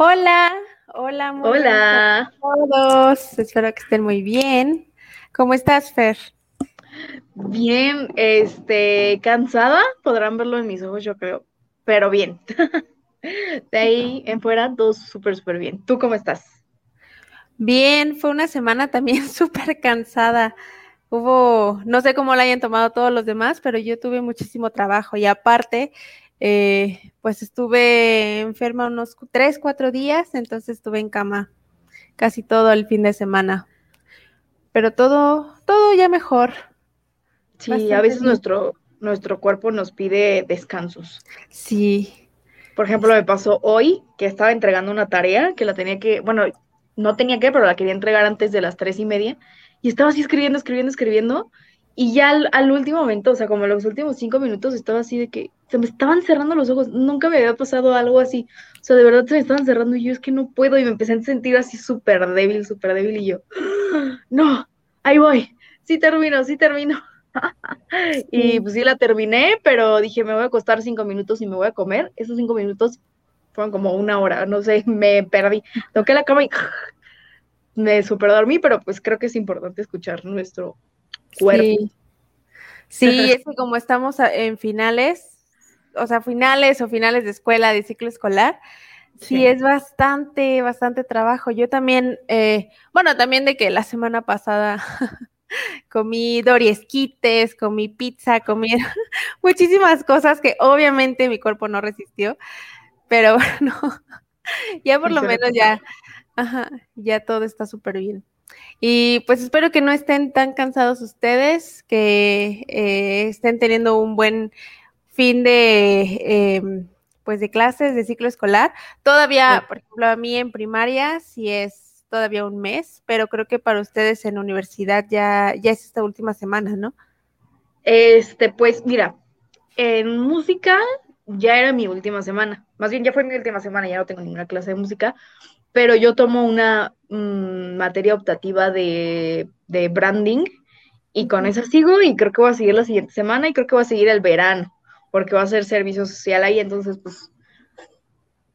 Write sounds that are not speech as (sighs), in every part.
Hola, hola, muy Hola. a todos. Espero que estén muy bien. ¿Cómo estás, Fer? Bien, este, cansada, podrán verlo en mis ojos, yo creo, pero bien. (laughs) De ahí en fuera, todo súper, súper bien. ¿Tú cómo estás? Bien, fue una semana también (laughs) súper cansada. Hubo, no sé cómo la hayan tomado todos los demás, pero yo tuve muchísimo trabajo y aparte, eh, pues estuve enferma unos tres, cuatro días, entonces estuve en cama casi todo el fin de semana. Pero todo, todo ya mejor. Sí, Bastante a veces bien. nuestro, nuestro cuerpo nos pide descansos. Sí, Por ejemplo, me pasó hoy que estaba entregando una tarea que la tenía que, bueno, no tenía que, pero la quería entregar antes de las tres y media. Y estaba así escribiendo, escribiendo, escribiendo. Y ya al, al último momento, o sea, como los últimos cinco minutos, estaba así de que se me estaban cerrando los ojos. Nunca me había pasado algo así. O sea, de verdad se me estaban cerrando y yo es que no puedo. Y me empecé a sentir así súper débil, súper débil. Y yo, (gasps) no, ahí voy. Sí termino, sí termino. (laughs) Y pues sí la terminé, pero dije, me voy a acostar cinco minutos y me voy a comer. Esos cinco minutos fueron como una hora, no sé, (laughs) me perdí. Toqué la cama y (sighs) me super dormí, pero pues creo que es importante escuchar nuestro cuerpo. Sí, Sí, es que como estamos en finales, o sea, finales o finales de escuela, de ciclo escolar, sí, Sí. es bastante, bastante trabajo. Yo también, eh, bueno, también de que la semana pasada (laughs) comí doriesquites, comí pizza, comí (laughs) muchísimas cosas que obviamente mi cuerpo no resistió, pero (laughs) bueno, ya por lo menos ya, ajá, ya todo está súper bien. Y pues espero que no estén tan cansados ustedes, que eh, estén teniendo un buen fin de, em, pues de clases, de ciclo escolar. Todavía, Sí. por ejemplo, a mí en primaria sí es todavía un mes, pero creo que para ustedes en universidad ya, ya es esta última semana, ¿no? Este, pues mira, en música ya era mi última semana. Más bien ya fue mi última semana, ya no tengo ninguna clase de música, pero yo tomo una mm, materia optativa de, de branding y con esa sigo y creo que voy a seguir la siguiente semana y creo que voy a seguir el verano, porque va a ser servicio social ahí, entonces pues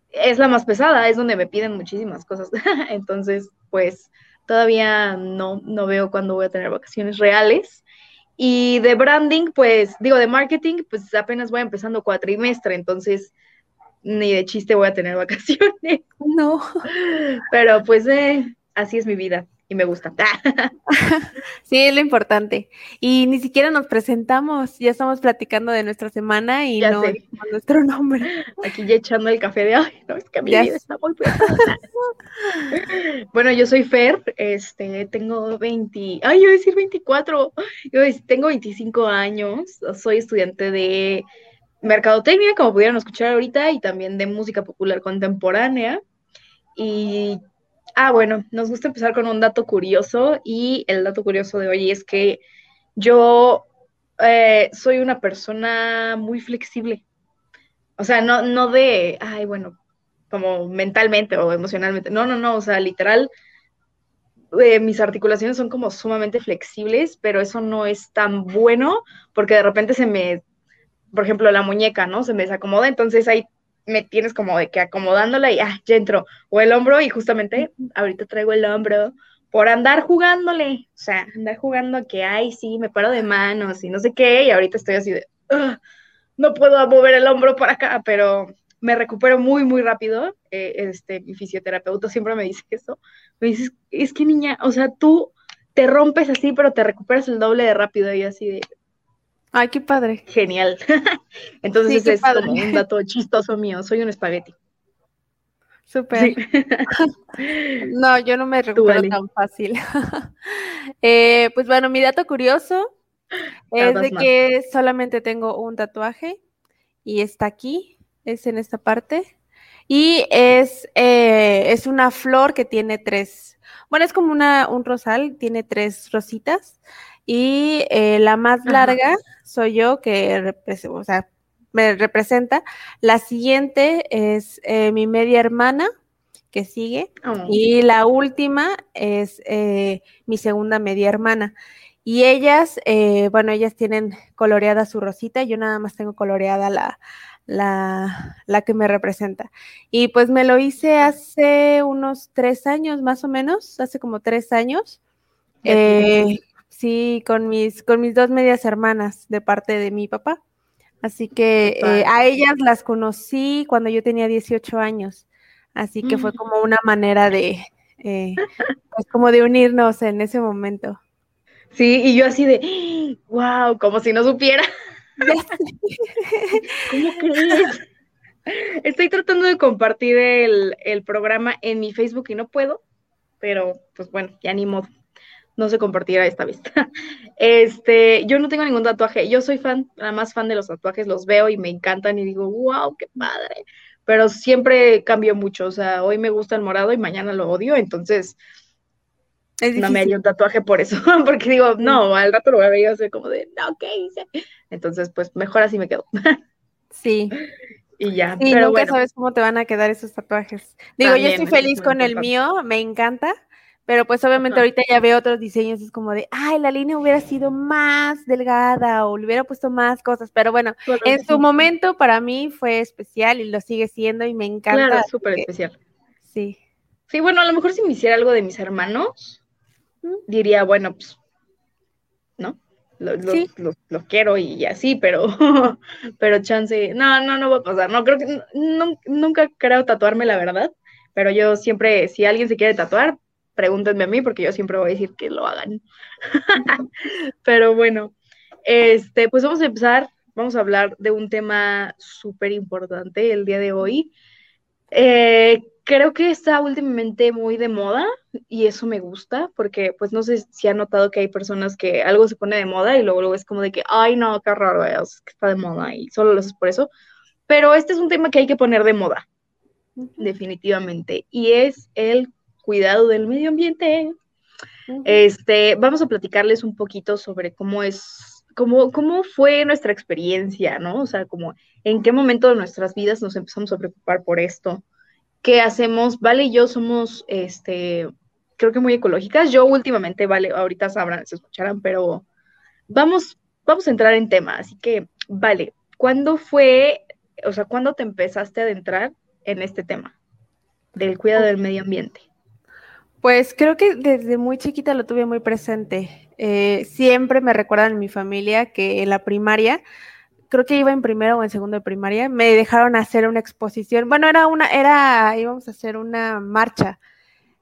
es la más pesada, es donde me piden muchísimas cosas. (laughs) Entonces, pues todavía no, no veo cuándo voy a tener vacaciones reales. Y de branding, pues digo, de marketing, pues apenas voy empezando cuatrimestre, entonces ni de chiste voy a tener (laughs) vacaciones. No. Pero pues eh, así es mi vida y me gusta. (laughs) Sí, es lo importante. Y ni siquiera nos presentamos, ya estamos platicando de nuestra semana y Ya no nuestro nombre. Aquí ya echando el café de, ay, no, es que mi Ya vida está muy pesada. (laughs) Bueno, yo soy Fer, este, tengo 20, ay, yo iba a decir 24, yo tengo 25 años, soy estudiante de mercadotecnia, como pudieron escuchar ahorita, y también de música popular contemporánea. Y, ah, bueno, nos gusta empezar con un dato curioso, y el dato curioso de hoy es que yo eh, soy una persona muy flexible. O sea, no, no de, ay, bueno, como mentalmente o emocionalmente. No, no, no, o sea, literal, eh, mis articulaciones son como sumamente flexibles, pero eso no es tan bueno porque de repente se me, por ejemplo, la muñeca, ¿no? Se me desacomoda, entonces ahí me tienes como de que acomodándola y ah, ya entró. O el hombro y justamente ahorita traigo el hombro por andar jugándole, o sea, andar jugando que, ay, sí, me paro de manos y no sé qué, y ahorita estoy así de, "Ugh, no puedo mover el hombro para acá, pero me recupero muy, muy rápido. Eh, este, mi fisioterapeuta siempre me dice eso. Me dice, es que niña, o sea, tú te rompes así, pero te recuperas el doble de rápido y así de Ay, qué padre. genial. (laughs) Entonces Sí, es padre. como un dato chistoso mío. Soy un espagueti. Súper. Sí. (laughs) No, yo no me recupero Ale. tan fácil. (laughs) Eh, pues bueno, mi dato curioso es de más. que solamente tengo un tatuaje y está aquí. es en esta parte. Y es, eh, es una flor que tiene tres, bueno, es como una, un rosal, tiene tres rositas. Y eh, la más larga soy yo, que o sea, me representa. La siguiente es eh, mi media hermana, que sigue. Oh. Y la última es mi segunda media hermana. Y ellas, bueno, ellas tienen coloreada su rosita, yo nada más tengo coloreada la, la, la, que me representa. Y pues me lo hice hace unos tres años, más o menos, hace como tres años. Eh, sí, con mis, con mis dos medias hermanas de parte de mi papá. Así que eh, a ellas las conocí cuando yo tenía 18 años. Así que fue mm. como una manera de, eh, pues como de unirnos en ese momento. Sí, y yo así de, wow, como si no supiera. (laughs) ¿Cómo crees? Estoy tratando de compartir el, programa en mi Facebook y no puedo, pero pues bueno, ya ni modo. No se compartirá esta vez. (laughs) Este, yo no tengo ningún tatuaje. Yo soy fan, nada más fan de los tatuajes, los veo y me encantan y digo, wow, qué padre. Pero siempre cambio mucho. O sea, hoy me gusta el morado y mañana lo odio, entonces no me haría un tatuaje por eso, (laughs) porque digo, no, al rato lo voy a ver y hacer como de, no, ¿qué hice? Entonces, pues mejor así me quedo. Sí. (laughs) y ya. Sí, pero nunca sabes cómo te van a quedar esos tatuajes. Digo, yo estoy feliz con el mío, me encanta, pero pues obviamente ahorita ya veo otros diseños, es como de, ay, la línea hubiera sido más delgada o le hubiera puesto más cosas, pero bueno, en su momento para mí fue especial y lo sigue siendo y me encanta. Claro, súper especial. Sí. Sí, bueno, a lo mejor si me hiciera algo de mis hermanos, diría, bueno, pues, ¿no? Los, quiero y así, pero, (laughs) pero chance, no, no, no va a pasar, no, creo que, nunca creo tatuarme, la verdad, pero yo siempre, si alguien se quiere tatuar, pregúntenme a mí, porque yo siempre voy a decir que lo hagan. (laughs) pero bueno, este, pues vamos a empezar, vamos a hablar de un tema súper importante el día de hoy, eh, creo que está últimamente muy de moda y eso me gusta porque pues no sé si ha notado que hay personas que algo se pone de moda y luego, luego es como de que, ay no, qué raro es, que está de moda y solo lo haces por eso. Pero este es un tema que hay que poner de moda, definitivamente, y es el cuidado del medio ambiente. Este, vamos a platicarles un poquito sobre cómo es, cómo, cómo fue nuestra experiencia, ¿no? O sea, como en qué momento de nuestras vidas nos empezamos a preocupar por esto ¿Qué hacemos, Vale y yo somos, este, creo que muy ecológicas. Yo últimamente, Vale, ahorita sabrán, se escucharán, pero vamos, vamos a entrar en tema. Así que, Vale, ¿cuándo fue, o sea, cuándo te empezaste a adentrar en este tema del cuidado del medio ambiente? Pues creo que desde muy chiquita lo tuve muy presente. Eh, siempre me recuerdan en mi familia que en la primaria creo que iba en primero o en segundo de primaria, me dejaron hacer una exposición. Bueno, era una, era, íbamos a hacer una marcha.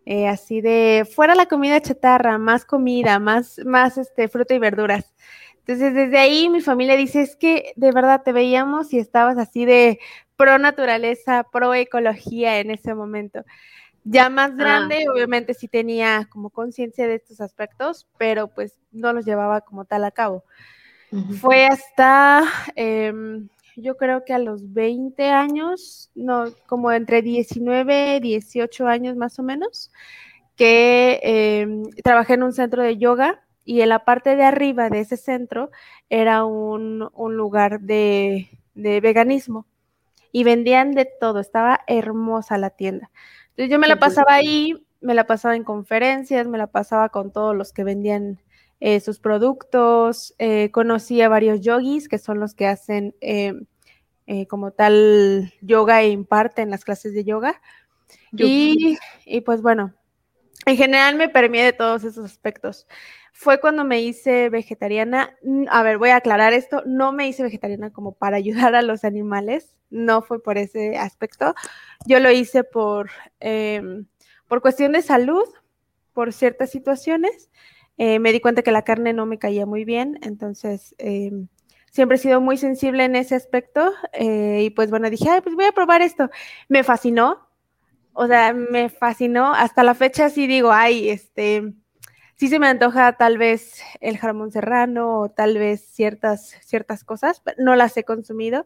Eh, así de fuera la comida chatarra, más comida, más, más este, fruta y verduras. Entonces, desde ahí mi familia dice, es que de verdad te veíamos y estabas así de pro naturaleza, pro ecología en ese momento. Ya más ah. grande, obviamente sí tenía como conciencia de estos aspectos, pero pues no los llevaba como tal a cabo. Fue hasta, em, yo creo que a los 20 años, no, como entre 19, 18 años más o menos, que em, trabajé en un centro de yoga y en la parte de arriba de ese centro era un, lugar de, de, veganismo y vendían de todo, estaba hermosa la tienda. Entonces yo me la pasaba ahí, me la pasaba en conferencias, me la pasaba con todos los que vendían eh, sus productos, eh, conocí a varios yogis que son los que hacen eh, como tal yoga e imparten las clases de yoga. Y, y, pues bueno, en general me permite de todos esos aspectos. Fue cuando me hice vegetariana. A ver, voy a aclarar esto. No me hice vegetariana como para (laughs) ayudar a los animales. No fue por ese aspecto. Yo lo hice por, em, por cuestión de salud, por ciertas situaciones. Eh, me di cuenta que la carne no me caía muy bien, entonces em, siempre he sido muy sensible en ese aspecto eh, y pues bueno, dije, Ay, pues voy a probar esto. Me fascinó, o sea, me fascinó. Hasta la fecha sí digo, ay, este, sí se me antoja tal vez el jamón serrano o tal vez ciertas, ciertas cosas, no las he consumido.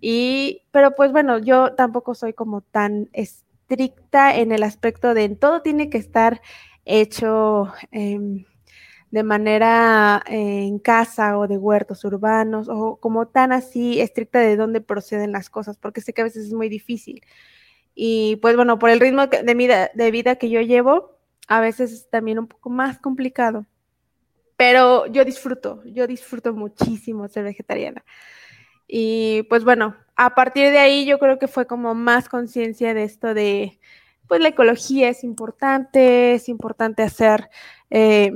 Y, pero pues bueno, yo tampoco soy como tan estricta en el aspecto de todo tiene que estar hecho em, de manera eh, en casa o de huertos urbanos o como tan así estricta de dónde proceden las cosas, porque sé que a veces es muy difícil. Y pues bueno, por el ritmo de vida, de vida que yo llevo, a veces es también un poco más complicado. Pero yo disfruto, yo disfruto muchísimo ser vegetariana. Y pues bueno, a partir de ahí yo creo que fue como más conciencia de esto de, pues la ecología es importante, es importante hacer, eh,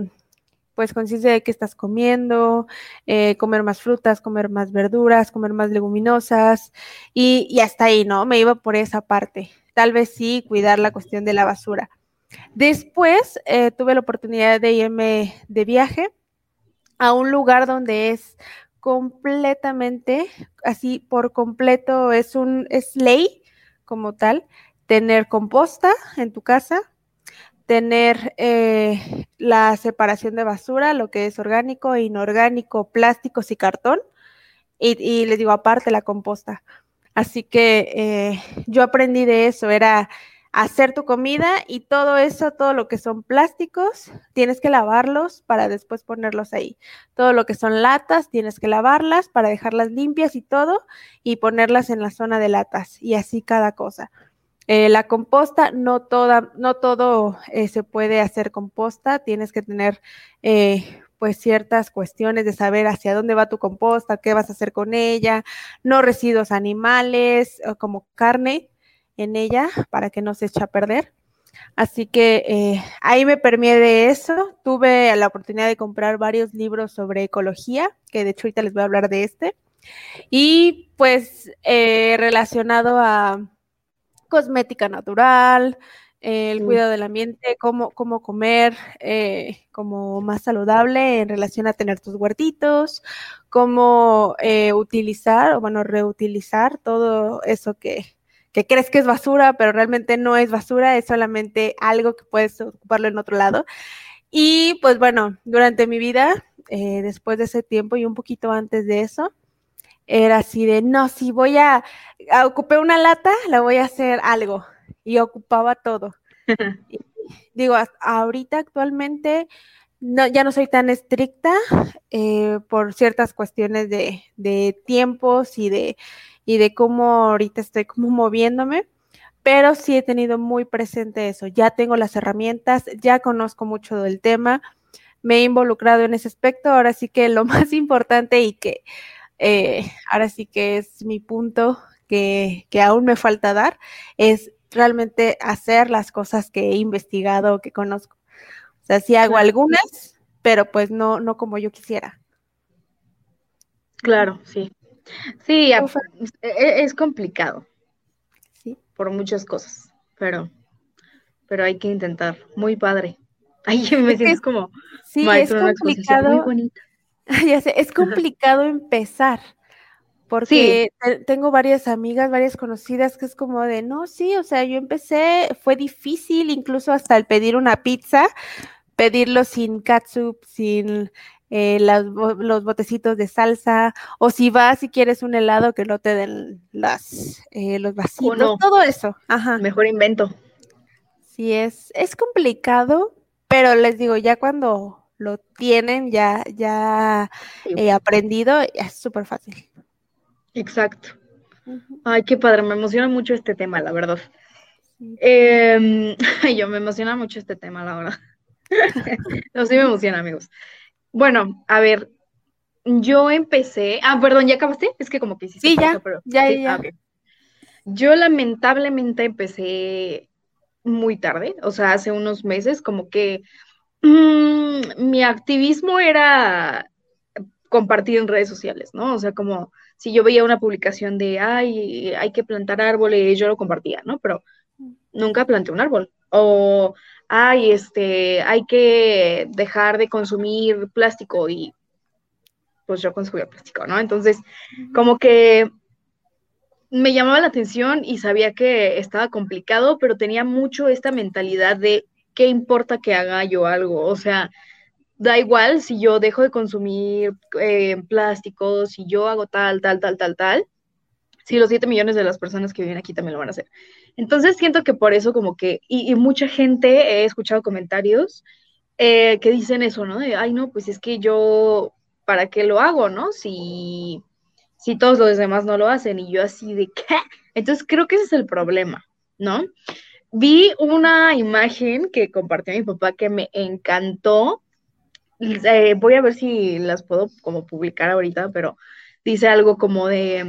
pues conciencia de qué estás comiendo, eh, comer más frutas, comer más verduras, comer más leguminosas y, hasta ahí, ¿no? Me iba por esa parte. Tal vez sí cuidar la cuestión de la basura. Después eh, tuve la oportunidad de irme de viaje a un lugar donde es completamente, así por completo, es un, es ley como tal, tener composta en tu casa, tener eh, la separación de basura, lo que es orgánico, inorgánico, plásticos y cartón, y, les digo aparte la composta. Así que eh, yo aprendí de eso, era hacer tu comida y todo eso, todo lo que son plásticos, tienes que lavarlos para después ponerlos ahí. Todo lo que son latas, tienes que lavarlas para dejarlas limpias y todo y ponerlas en la zona de latas y así cada cosa. Eh, la composta, no, toda, no todo eh, se puede hacer composta, tienes que tener eh, pues ciertas cuestiones de saber hacia dónde va tu composta, qué vas a hacer con ella, no residuos animales como carne, en ella para que no se eche a perder. Así que ahí me permite de eso. Tuve la oportunidad de comprar varios libros sobre ecología, que de hecho les voy a hablar de este. Y pues relacionado a cosmética natural, el cuidado del ambiente, cómo, cómo comer eh, como más saludable en relación a tener tus huertitos, cómo utilizar o bueno, reutilizar todo eso que, que crees que es basura, pero realmente no es basura, es solamente algo que puedes ocuparlo en otro lado. Y pues bueno, durante mi vida, eh, después de ese tiempo y un poquito antes de eso, era así de, no, si voy a, ocupar una lata, la voy a hacer algo. Y ocupaba todo. (laughs) digo, ahorita actualmente no, ya no soy tan estricta eh, por ciertas cuestiones de, de tiempos y de y de cómo ahorita estoy como moviéndome, pero sí he tenido muy presente eso. Ya tengo las herramientas, ya conozco mucho del tema, me he involucrado en ese aspecto. Ahora sí que lo (laughs) más importante y que eh, ahora sí que es mi punto que, que aún me falta dar es realmente hacer las cosas que he investigado, que conozco. O sea, sí hago algunas, pero pues no, no como yo quisiera. Claro, sí. Sí, e, e, es, complicado. Sí. Por muchas cosas, pero, pero hay que intentar. Muy padre. (laughs) Ay, me siento como sí, es complicado. Muy bonita. (laughs) Ya sé, es complicado empezar. Porque tengo varias amigas, varias conocidas que es como de, no, sí, o sea, yo empecé, fue difícil incluso hasta el pedir una pizza, pedirlo sin catsup, sin eh, los botecitos de salsa, o si vas y quieres un helado que no te den las, eh, los vasitos, todo eso. Ajá. Mejor invento. Sí, es, es complicado, pero les digo, ya cuando lo tienen, ya, ya he aprendido, es súper fácil. Exacto. Ay, qué padre, me emociona mucho este tema, la verdad. Em, (laughs) yo me emociona mucho este tema, la verdad. (laughs) no, sí me emociona, amigos. Bueno, a ver, yo empecé. Ah, perdón, ¿ya acabaste? Es que como que hiciste. Sí, ya, pero, ya, ya. Ah, yo lamentablemente empecé muy tarde, o sea, hace unos meses, como que mm, mi activismo era compartir en redes sociales, ¿no? O sea, como si yo veía una publicación de, ay, hay que plantar árboles, yo lo compartía, ¿no? Pero nunca planté un árbol. O ay, este, hay que dejar de consumir plástico y pues yo consumía plástico, ¿no? Entonces, como que me llamaba la atención y sabía que estaba complicado, pero tenía mucho esta mentalidad de qué importa que haga yo algo, o sea, da igual si yo dejo de consumir eh, plásticos, si yo hago tal, tal, tal, tal, tal, si los 7 millones de las personas que viven aquí también lo van a hacer. Entonces siento que por eso como que, y, mucha gente, he escuchado comentarios eh, que dicen eso, ¿no? De, ay, no, pues es que yo, ¿para qué lo hago, no? Si, si todos los demás no lo hacen y yo así de, ¿qué? Entonces creo que ese es el problema, ¿no? Vi una imagen que compartió mi papá que me encantó. Voy a ver si las puedo como publicar ahorita, pero dice algo como de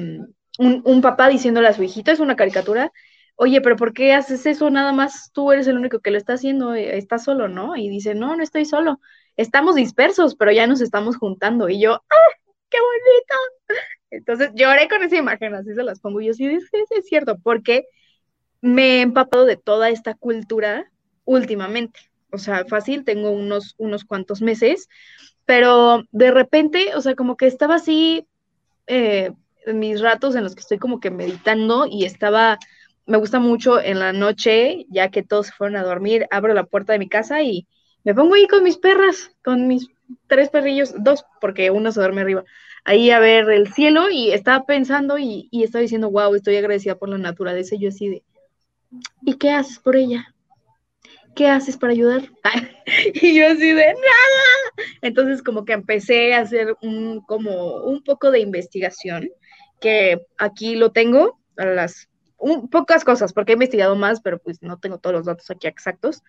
mm, un, papá diciéndole a su hijito, es una caricatura, oye, pero ¿por qué haces eso? Nada más tú eres el único que lo está haciendo, eh, estás solo, ¿no? Y dice, no, no estoy solo, estamos dispersos, pero ya nos estamos juntando. Y yo, ¡ah, qué bonito! (laughs) Entonces lloré con esa imagen, así se las pongo. Y yo sí, es, es cierto, porque me he empapado de toda esta cultura últimamente. O sea, fácil, tengo unos, unos cuantos meses, pero de repente, o sea, como que estaba así eh, mis ratos en los que estoy como que meditando y estaba, me gusta mucho en la noche, ya que todos se fueron a dormir, abro la puerta de mi casa y me pongo ahí con mis perras, con mis tres perrillos, dos, porque uno se duerme arriba, ahí a ver el cielo y estaba pensando y, y estaba diciendo, wow, estoy agradecida por la naturaleza. Y yo así de, ¿y qué haces por ella? ¿Qué haces para ayudar? (laughs) y yo así de nada. Entonces como que empecé a hacer un, como un poco de investigación, que aquí lo tengo, a las pocas cosas, porque he investigado más, pero pues no tengo todos los datos aquí exactos.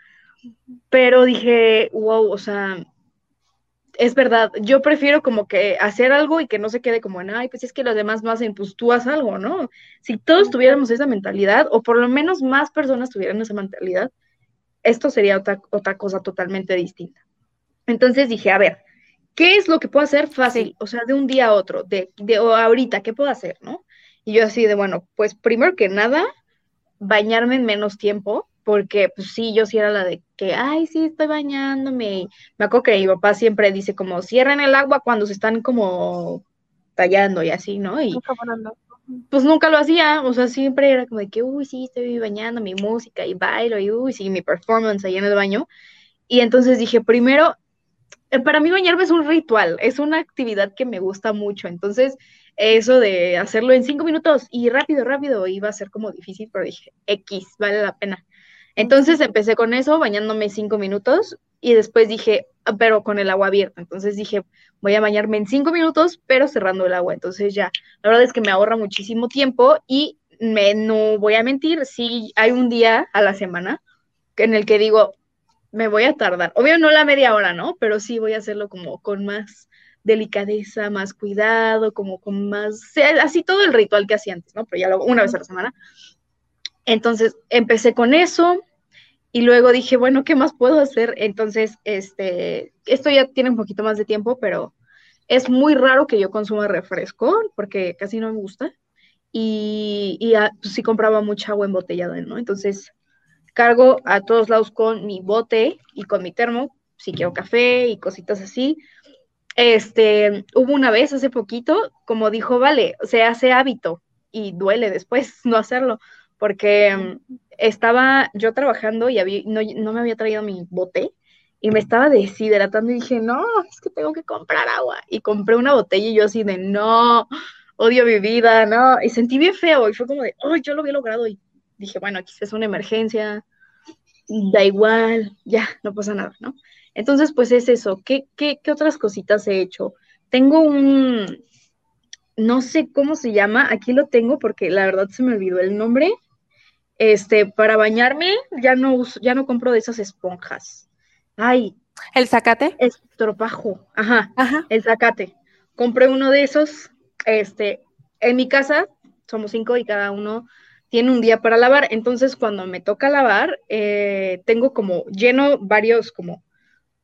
Pero dije, wow, o sea, es verdad, yo prefiero como que hacer algo y que no se quede como en, ay, pues es que los demás no hacen, pues tú haz algo, ¿no? Si todos tuviéramos esa mentalidad, o por lo menos más personas tuvieran esa mentalidad, esto sería otra, otra cosa totalmente distinta. Entonces dije, a ver, ¿qué es lo que puedo hacer fácil? O sea, de un día a otro, de, de o ahorita, ¿qué puedo hacer, no? Y yo así de, bueno, pues primero que nada, bañarme en menos tiempo, porque pues sí, yo sí era la de que, ay, sí, estoy bañándome. Me acuerdo que mi papá siempre dice como, cierren el agua cuando se están como tallando y así, ¿no? Y pues nunca lo hacía, o sea, siempre era como de que, uy, sí, estoy bañando mi música y bailo y, uy, sí, mi performance ahí en el baño. Y entonces dije, primero, eh, para mí bañarme es un ritual, es una actividad que me gusta mucho, entonces eso de hacerlo en cinco minutos y rápido, rápido, iba a ser como difícil, pero dije, X, vale la pena. Entonces empecé con eso, bañándome cinco minutos y después dije, ah, pero con el agua abierta. Entonces dije, voy a bañarme en cinco minutos, pero cerrando el agua. Entonces ya, la verdad es que me ahorra muchísimo tiempo y me, no voy a mentir, sí hay un día a la semana en el que digo, me voy a tardar. Obvio no la media hora, ¿no? Pero sí voy a hacerlo como con más delicadeza, más cuidado, como con más, así todo el ritual que hacía antes, ¿no? Pero ya lo, una vez a la semana. Entonces empecé con eso, y luego dije, bueno, ¿qué más puedo hacer? Entonces, este, esto ya tiene un poquito más de tiempo, pero es muy raro que yo consuma refresco porque casi no me gusta. Y, y ah, pues, sí compraba mucha agua embotellada, ¿no? Entonces, cargo a todos lados con mi bote y con mi termo, si quiero café y cositas así. Este, hubo una vez hace poquito, como dijo, vale, se hace hábito y duele después (laughs) no hacerlo, porque estaba yo trabajando y no, me había traído mi bote y me estaba deshidratando y dije, no, es que tengo que comprar agua. Y compré una botella y yo así de, no, odio mi vida, no. Y sentí bien feo y fue como de, oh, yo lo había logrado. Y dije, bueno, aquí es una emergencia, da igual, ya, no pasa nada, ¿no? Entonces, pues es eso. ¿Qué, qué, qué otras cositas he hecho? Tengo un, no sé cómo se llama, aquí lo tengo porque la verdad se me olvidó el nombre este, para bañarme ya no ya no compro de esas esponjas. Ay. ¿El zacate? Estropajo. Ajá. Ajá. El zacate. Compré uno de esos. Este, en mi casa somos cinco y cada uno tiene un día para lavar. Entonces, cuando me toca lavar, eh, tengo como lleno varios como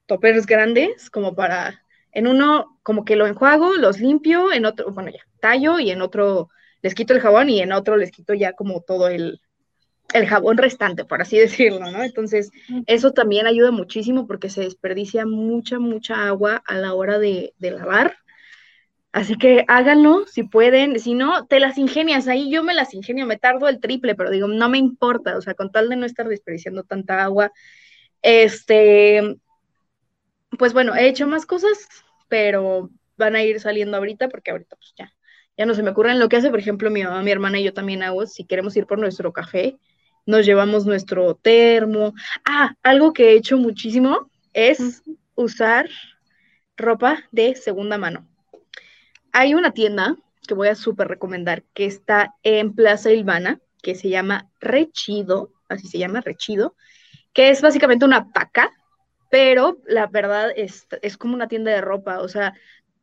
toppers grandes, como para, en uno como que lo enjuago, los limpio, en otro, bueno, ya, tallo y en otro les quito el jabón y en otro les quito ya como todo el, el jabón restante, por así (laughs) decirlo, ¿no? Entonces, eso también ayuda muchísimo porque se desperdicia mucha, mucha agua a la hora de, lavar. Así que háganlo si pueden, si no, te las ingenias, ahí yo me las ingenio, me tardo el triple, pero digo, no me importa, o sea, con tal de no estar desperdiciando tanta agua. Este, pues bueno, he hecho más cosas, pero van a ir saliendo ahorita porque ahorita pues ya, ya no se me ocurren lo que hace, por ejemplo, mi mamá, mi hermana y yo también hago, si queremos ir por nuestro café, nos llevamos nuestro termo. Ah, algo que he hecho muchísimo es usar ropa de segunda mano. Hay una tienda que voy a súper recomendar que está en Plaza Ilvana, que se llama Rechido, así se llama Rechido, que es básicamente una paca, pero la verdad es, es como una tienda de ropa, o sea,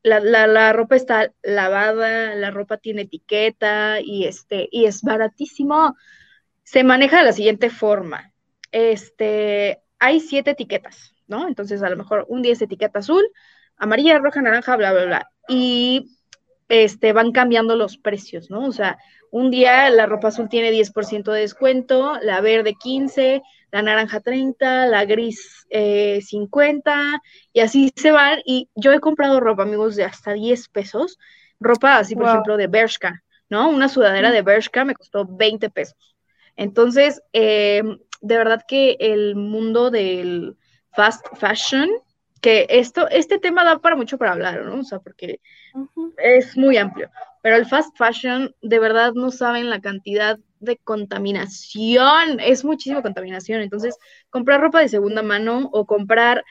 la, la, ropa está lavada, la ropa tiene etiqueta y, este, y es baratísimo. Se maneja de la siguiente forma. Este, hay siete etiquetas, ¿no? Entonces, a lo mejor un día es etiqueta azul, amarilla, roja, naranja, bla, bla, bla. Y este, van cambiando los precios, ¿no? O sea, un día la ropa azul tiene 10% de descuento, la verde 15, la naranja 30, la gris 50, eh, y así se van. Y yo he comprado ropa, amigos, de hasta 10 pesos. Ropa así, por ejemplo, de Bershka, ¿no? Una sudadera de Bershka me costó 20 pesos. Entonces, em, de verdad que el mundo del fast fashion, que esto, este tema da para mucho para hablar, ¿no? O sea, porque es muy amplio. Pero el fast fashion, de verdad no saben la cantidad de contaminación, es muchísima contaminación. Entonces, comprar ropa de segunda mano o comprar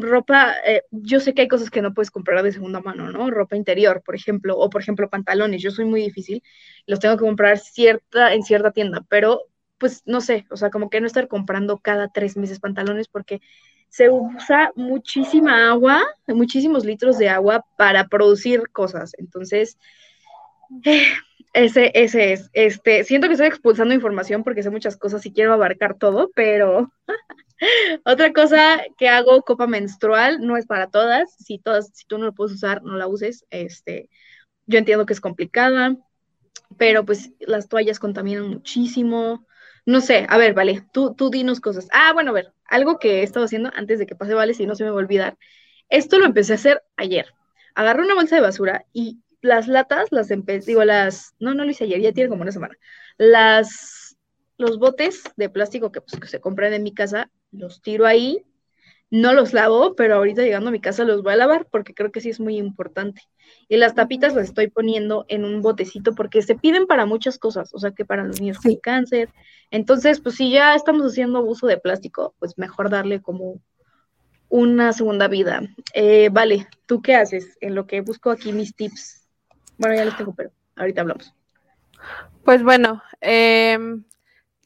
ropa, eh, yo sé que hay cosas que no puedes comprar de segunda mano, ¿no? Ropa interior, por ejemplo, o por ejemplo pantalones, yo soy muy difícil, los tengo que comprar en cierta tienda, pero pues no sé, o sea, como que no estar comprando cada tres meses pantalones porque se usa muchísima agua, muchísimos litros de agua para producir cosas, entonces... Eh, ese, ese es. Este, siento que estoy expulsando información porque sé muchas cosas y quiero abarcar todo, pero (laughs) otra cosa que hago, copa menstrual, no es para todas. Si todas, si tú no lo puedes usar, no la uses. Este, yo entiendo que es complicada, pero pues las toallas contaminan muchísimo. No sé, a ver, vale, tú, tú dinos cosas. Ah, bueno, a ver, algo que he estado haciendo antes de que pase, vale, si no se me va a olvidar. Esto lo empecé a hacer ayer. Agarré una bolsa de basura y las latas las empecé, digo, las, no, no lo hice ayer, ya tiene como una semana. Las, los botes de plástico que, pues, que se compran en mi casa, los tiro ahí, no los lavo, pero ahorita llegando a mi casa los voy a lavar porque creo que sí es muy importante. Y las tapitas las estoy poniendo en un botecito porque se piden para muchas cosas, o sea que para los niños con cáncer. Entonces, pues si ya estamos haciendo uso de plástico, pues mejor darle como una segunda vida. Eh, vale, ¿tú qué haces en lo que busco aquí mis tips? Bueno, ya los tengo, pero ahorita hablamos. Pues bueno, em,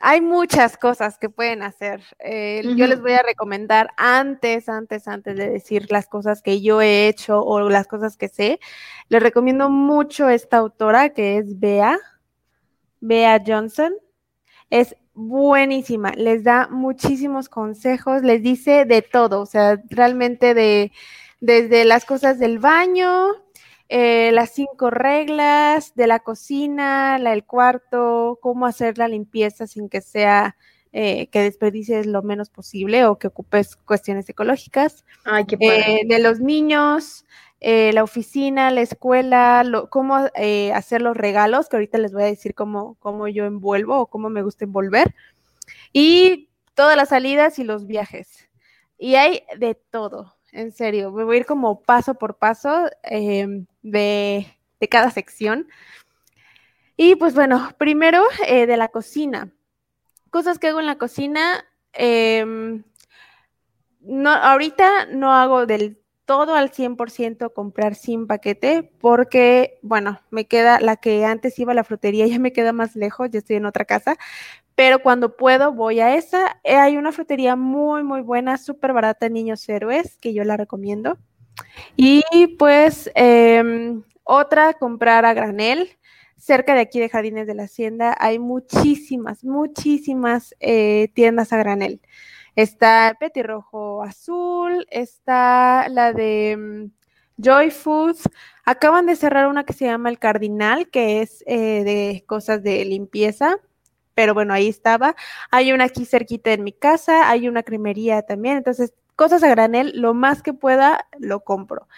hay muchas cosas que pueden hacer. Eh, yo les voy a recomendar antes, antes, antes de decir las cosas que yo he hecho o las cosas que sé. Les recomiendo mucho esta autora que es Bea, Bea Johnson. Es buenísima, les da muchísimos consejos, les dice de todo, o sea, realmente de desde las cosas del baño, eh, las cinco reglas de la cocina, la del cuarto, cómo hacer la limpieza sin que sea eh, que desperdicies lo menos posible o que ocupes cuestiones ecológicas. Ay, qué eh, de los niños, la oficina, la escuela, cómo hacer los regalos, que ahorita les voy a decir cómo, cómo yo envuelvo o cómo me gusta envolver. Y todas las salidas y los viajes. Y hay de todo en serio, me voy a ir como paso por paso em, de, cada sección. Y pues bueno, primero eh, de la cocina. Cosas que hago en la cocina. Em, no, ahorita no hago del todo al 100% comprar sin paquete porque, bueno, me queda la que antes iba a la frutería, (laughs) ya me queda más lejos, ya estoy en otra casa, pero cuando puedo voy a esa. Eh, hay una frutería muy, muy buena, súper barata, Niños Héroes, que yo la recomiendo. Y pues em, otra, comprar a granel. Cerca de aquí de Jardines de la Hacienda hay muchísimas, muchísimas eh, tiendas a granel. Está Petirrojo Azul, está la de mm, Joy Foods. Acaban de cerrar una que se llama El Cardinal, que es eh, de cosas de limpieza pero bueno, ahí estaba. Hay una aquí cerquita en mi casa, hay una cremería también, entonces cosas a granel, lo más que pueda lo compro.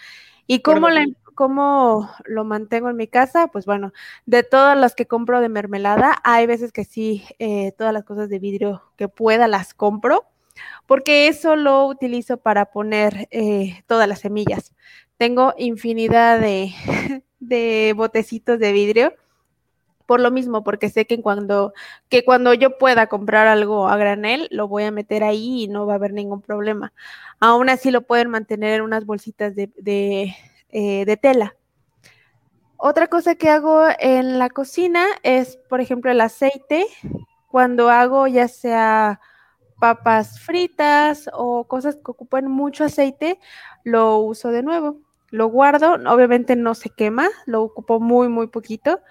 ¿Y cómo, cómo lo mantengo en mi casa? Pues bueno, de todas las que compro de mermelada, hay veces que sí, eh, todas las cosas de vidrio que pueda las compro. porque eso lo utilizo para poner eh, todas las semillas. Tengo infinidad de, (laughs) de botecitos de vidrio por lo mismo, porque sé que cuando, que cuando yo pueda comprar algo a granel, lo voy a meter ahí y no va a haber ningún problema. Aún así lo pueden mantener en unas bolsitas de, de, eh, de tela. Otra cosa que hago en la cocina es, por ejemplo, el aceite. Cuando hago ya sea papas fritas o cosas que ocupan mucho aceite, lo uso de nuevo. Lo guardo, obviamente no se quema, lo ocupo muy, muy poquito.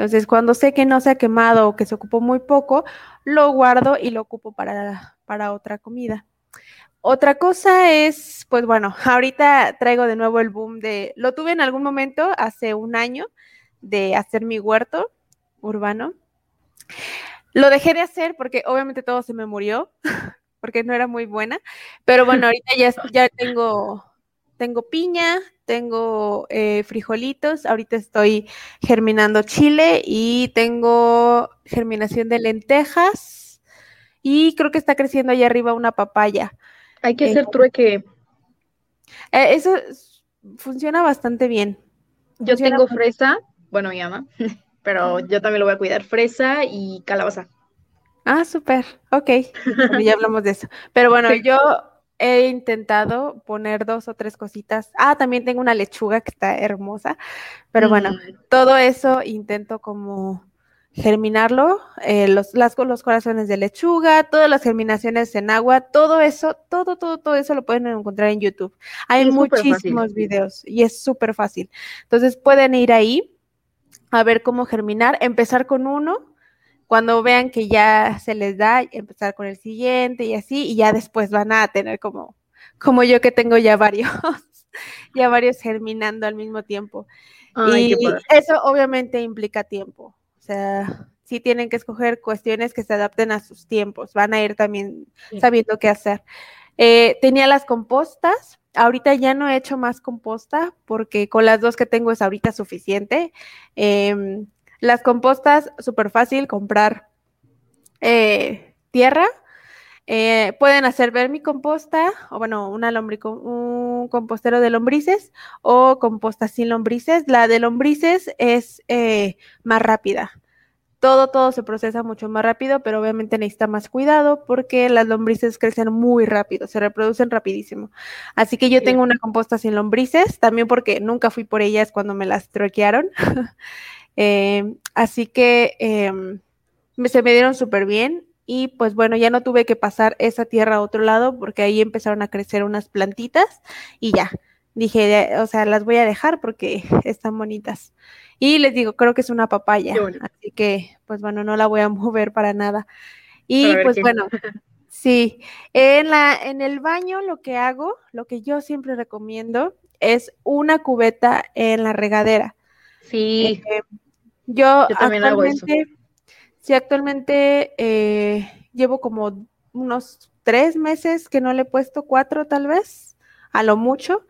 Entonces, cuando sé que no se ha quemado o que se ocupó muy poco, lo guardo y lo ocupo para, para otra comida. Otra cosa es, pues bueno, (laughs) ahorita traigo de nuevo el boom de, lo tuve en algún momento hace un año de hacer mi huerto urbano. Lo dejé de hacer porque obviamente todo se me murió, (laughs) porque no era muy buena, pero bueno, (laughs) ahorita ya, ya tengo, tengo piña, tengo eh, frijolitos, ahorita estoy germinando chile y tengo germinación de lentejas y creo que está creciendo allá arriba una papaya. Hay que hacer trueque. Eh, eso funciona bastante bien. Yo tengo fresa, bueno, mi ama, (laughs) pero yo también lo voy a cuidar, fresa y calabaza. Ah, súper, ok, (laughs) ya hablamos de eso. Pero bueno, yo he intentado poner dos o tres cositas. Ah, también tengo una lechuga que está hermosa, pero bueno, mm. todo eso intento como germinarlo, eh, los, las, los corazones de lechuga, todas las germinaciones en agua, todo eso, todo, todo, todo eso lo pueden encontrar en YouTube. Hay muchísimos videos y es súper fácil. Entonces pueden ir ahí a ver cómo germinar, empezar con uno, cuando vean que ya se les da, empezar con el siguiente y así, y ya después van a tener como, como yo que tengo ya varios, (laughs) ya varios germinando al mismo tiempo. y eso obviamente implica tiempo sea, sí tienen que escoger cuestiones que se adapten a sus tiempos, van a ir también sabiendo qué hacer. Eh, tenía las compostas, ahorita ya no he hecho más composta porque con las dos que tengo es ahorita suficiente. Em, las compostas, súper fácil, comprar eh, tierra. Eh, pueden hacer vermicomposta, o bueno, una lombrico, un compostero de lombrices o composta sin lombrices. La de lombrices es más rápida todo, todo se procesa mucho más rápido, pero obviamente necesita más cuidado porque las lombrices crecen muy rápido, se reproducen rapidísimo. Así que yo tengo una composta sin lombrices, también porque nunca fui por ellas cuando me las troquearon. (laughs) Em, así que em, se me dieron súper bien y pues bueno, ya no tuve que pasar esa tierra a otro lado porque ahí empezaron a crecer unas plantitas y ya. Dije, o sea, las voy a dejar porque (laughs) están bonitas. Y les digo, creo que es una papaya, así que pues bueno, no la voy a (laughs) mover para nada. Y pues bueno, (laughs) sí, en, la, en el baño lo que hago, lo que yo siempre recomiendo es una cubeta en la regadera. Sí. Eh, yo, también actualmente, hago eso. Sí, actualmente eh, llevo como unos tres meses que no le he puesto cuatro tal vez, a lo mucho,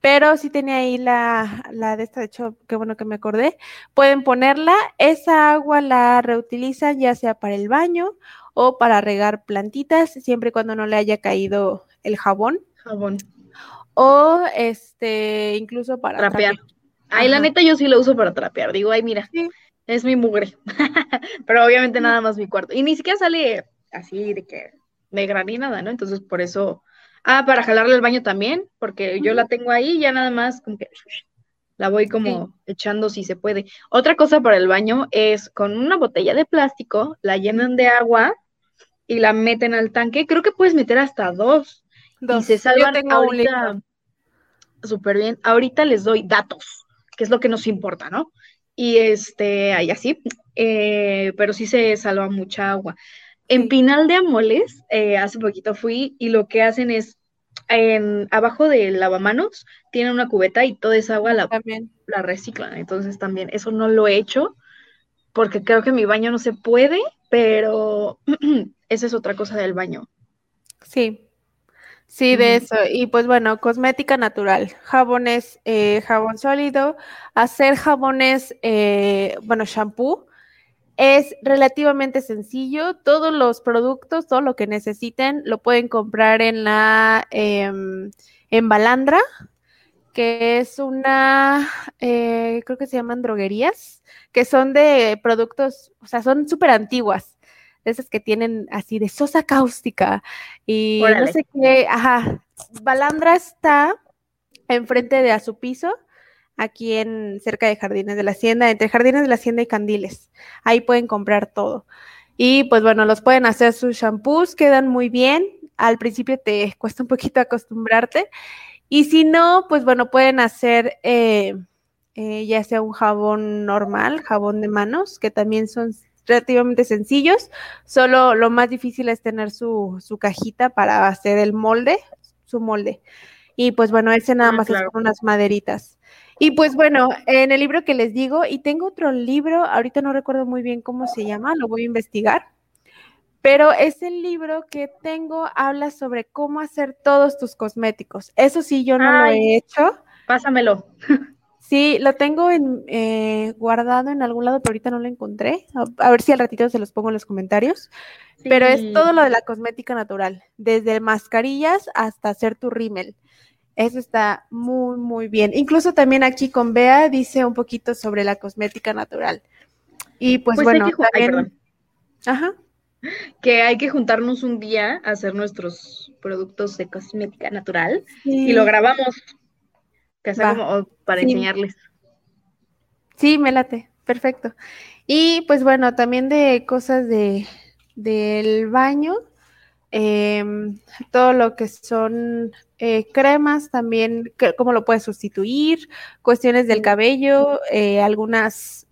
pero sí tenía ahí la, la de esta, de hecho, qué bueno que me acordé. Pueden ponerla, esa agua la reutilizan ya sea para el baño o para regar plantitas, siempre y cuando no le haya caído el jabón. Jabón. O este, incluso para trapear. Ay, la neta yo sí lo uso para trapear. Digo, ay, mira, es mi mugre. (laughs) Pero obviamente nada más mi cuarto. Y ni siquiera sale así de que de gran ni nada, ¿no? Entonces por eso Ah, para jalarle el baño también, porque yo la tengo ahí, ya nada más como que la voy como echando si se puede. Otra cosa para el baño es con una botella de plástico, la llenan de agua y la meten al tanque. Creo que puedes meter hasta dos. dos. Y se salvan ahorita súper bien. Ahorita les doy datos, que es lo que nos importa, ¿no? Y este, ahí así, eh, pero sí se salva mucha agua. En Pinal de Amoles, eh, hace poquito fui y lo que hacen es, en, abajo del lavamanos, tienen una cubeta y toda esa agua la, la reciclan. Entonces también eso no lo he hecho porque creo que mi baño no se puede, pero (clears throat) esa es otra cosa del baño. Sí, sí, de eso. Y pues bueno, cosmética natural, jabones, eh, jabón sólido, hacer jabones, eh, bueno, shampoo Es relativamente sencillo. Todos los productos, todo lo que necesiten, lo pueden comprar en la em, en Balandra, que es una, eh, creo que se llaman droguerías, que son de productos, o sea, son súper antiguas, de esas que tienen así de sosa cáustica y no sé qué, ajá. Balandra está enfrente de a su piso aquí en cerca de Jardines de la Hacienda, entre Jardines de la Hacienda y Candiles. Ahí pueden comprar todo. Y pues bueno, los pueden hacer sus shampoos, quedan muy bien. Al principio te cuesta un poquito acostumbrarte. Y si no, pues bueno, pueden hacer eh, eh, ya sea un jabón normal, jabón de manos, que también son relativamente sencillos. Solo lo más difícil es tener su, su cajita para hacer el molde, su molde. Y pues bueno, ese nada ah, más es con unas maderitas. Y pues bueno, en el libro que les digo, y tengo otro libro, ahorita no recuerdo muy bien cómo se llama, lo voy a investigar, pero es el libro que tengo, habla sobre cómo hacer todos tus cosméticos. Eso sí, yo no lo he hecho. Pásamelo. (laughs) Sí, lo tengo en, eh, guardado en algún lado, pero ahorita no lo encontré. A, ver si al ratito se los pongo en los comentarios. Pero es todo lo de la cosmética natural, desde mascarillas hasta hacer tu rímel. Eso está muy, muy bien. Incluso también aquí con Bea dice un poquito sobre la cosmética natural. Y pues, pues bueno, también... Ajá. Que hay que juntarnos un día a hacer nuestros productos de cosmética natural y lo grabamos. Que como para enseñarles. Sí, me late. Perfecto. Y pues bueno, también de cosas de del baño, Em, todo lo que son eh, cremas también, cómo lo puedes sustituir, cuestiones del cabello, eh, algunas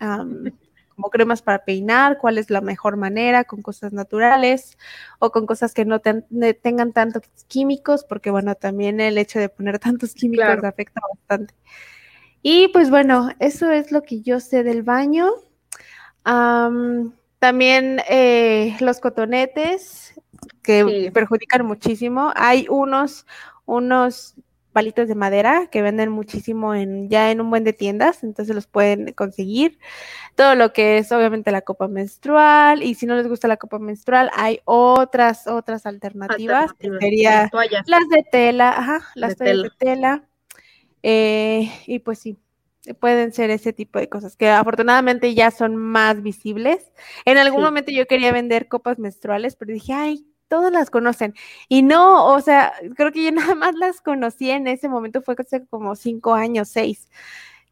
como cremas para peinar, cuál es la mejor manera, con cosas naturales o con cosas que no tengan tantos químicos, porque bueno, también el hecho de poner tantos químicos afecta bastante. Y pues bueno, eso es lo que yo sé del baño. también eh, los cotonetes, que perjudican muchísimo. Hay unos, unos palitos de madera que venden muchísimo en ya en un buen de tiendas, entonces los pueden conseguir. Todo lo que es obviamente la copa menstrual y si no les gusta la copa menstrual, hay otras otras alternativas, sería las de tela, ajá, las de tela. Eh, y pues sí, pueden ser ese tipo de cosas que afortunadamente ya son más visibles. En algún momento yo quería vender copas menstruales, pero dije, ay, todas las conocen. Y no, o sea, creo que yo (laughs) nada más las conocí en ese momento, fue hace como cinco años, seis.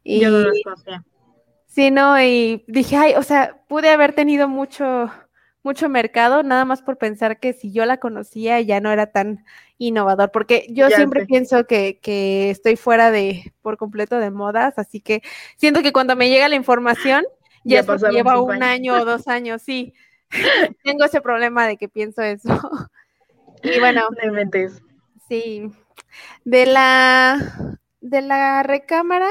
Y, yo no las conocía. Sí, no, y dije, ay, o sea, pude haber tenido mucho, mucho mercado, nada más por pensar que si yo la conocía ya no era tan innovador, porque yo siempre pienso que, que, estoy fuera de, por completo de modas, así que siento que cuando me llega la información, ya, lleva un año o dos años, sí. (laughs) Tengo ese problema de que pienso eso. (laughs) y bueno. Sí. De la de la recámara,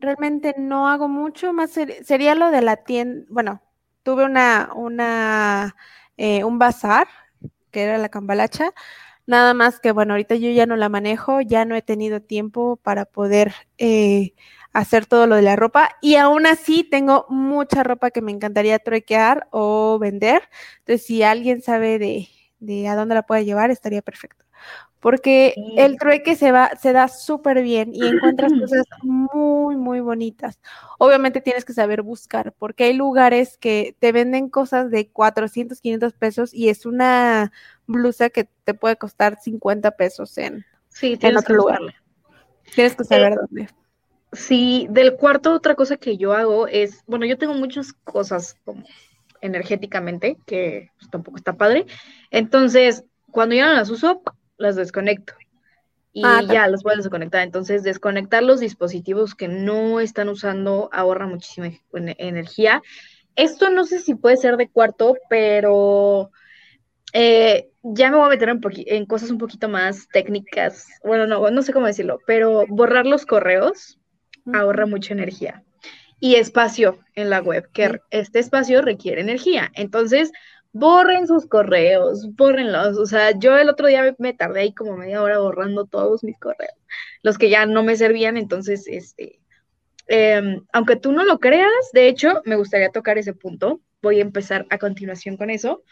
realmente no hago mucho, más sería lo de la tienda, bueno, tuve una, una, eh, un bazar, que era la cambalacha, nada más que, bueno, ahorita yo ya no la manejo, ya no he tenido tiempo para poder eh, hacer todo lo de la ropa y aún así tengo mucha ropa que me encantaría truequear o vender. Entonces, si alguien sabe de, de a dónde la puede llevar, estaría perfecto. Porque el trueque se va, se da súper bien y encuentras (clears throat) cosas muy, muy bonitas. Obviamente tienes que saber buscar, porque hay lugares que te venden cosas de 400, 500 pesos y es una blusa que te puede costar 50 pesos en, sí, en otro lugar. Tienes que saber eh, dónde. Sí, del cuarto otra cosa que yo hago es, bueno, yo tengo muchas cosas como energéticamente, que pues, tampoco está padre. Entonces, cuando ya no las uso, las desconecto. Y ah, ya las puedo desconectar. Entonces, desconectar los dispositivos que no están usando ahorra muchísima energía. Esto no sé si puede ser de cuarto, pero eh, ya me voy a meter en, en, cosas un poquito más técnicas. Bueno, no, no sé cómo decirlo, pero borrar los correos ahorra mucha energía. Y espacio en la web, que este espacio requiere energía. Entonces, borren sus correos, borrenlos. O sea, yo el otro día me tardé ahí como media hora borrando todos mis correos, los que ya no me servían. Entonces, este, em, aunque tú no lo creas, de hecho, me gustaría tocar ese punto. voy a empezar a continuación con eso.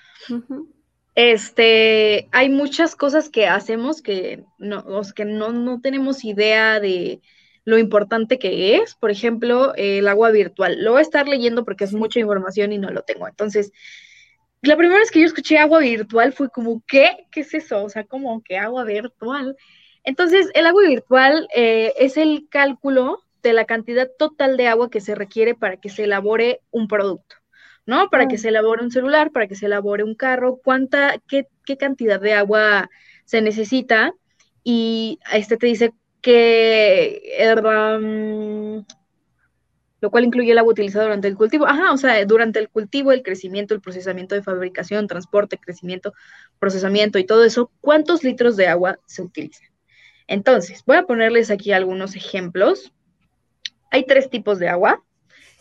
Este, hay muchas cosas que hacemos que no, que no, no tenemos idea de lo importante que es, por ejemplo, el agua virtual. Lo voy a estar leyendo porque es mucha información y no lo tengo. Entonces, la primera vez que yo escuché agua virtual fue como, ¿qué? ¿Qué es eso? O sea, como que agua virtual. Entonces, el agua virtual eh, es el cálculo de la cantidad total de agua que se requiere para que se elabore un producto, ¿no? Para que se elabore un celular, para que se elabore un carro, cuánta, qué, qué cantidad de agua se necesita. Y este te dice que um, lo cual incluye el agua utilizada durante el cultivo. Ajá, o sea, durante el cultivo, el crecimiento, el procesamiento de fabricación, transporte, crecimiento, procesamiento y todo eso, ¿cuántos litros de agua se utilizan? Entonces, voy a ponerles aquí algunos ejemplos. Hay tres tipos de agua.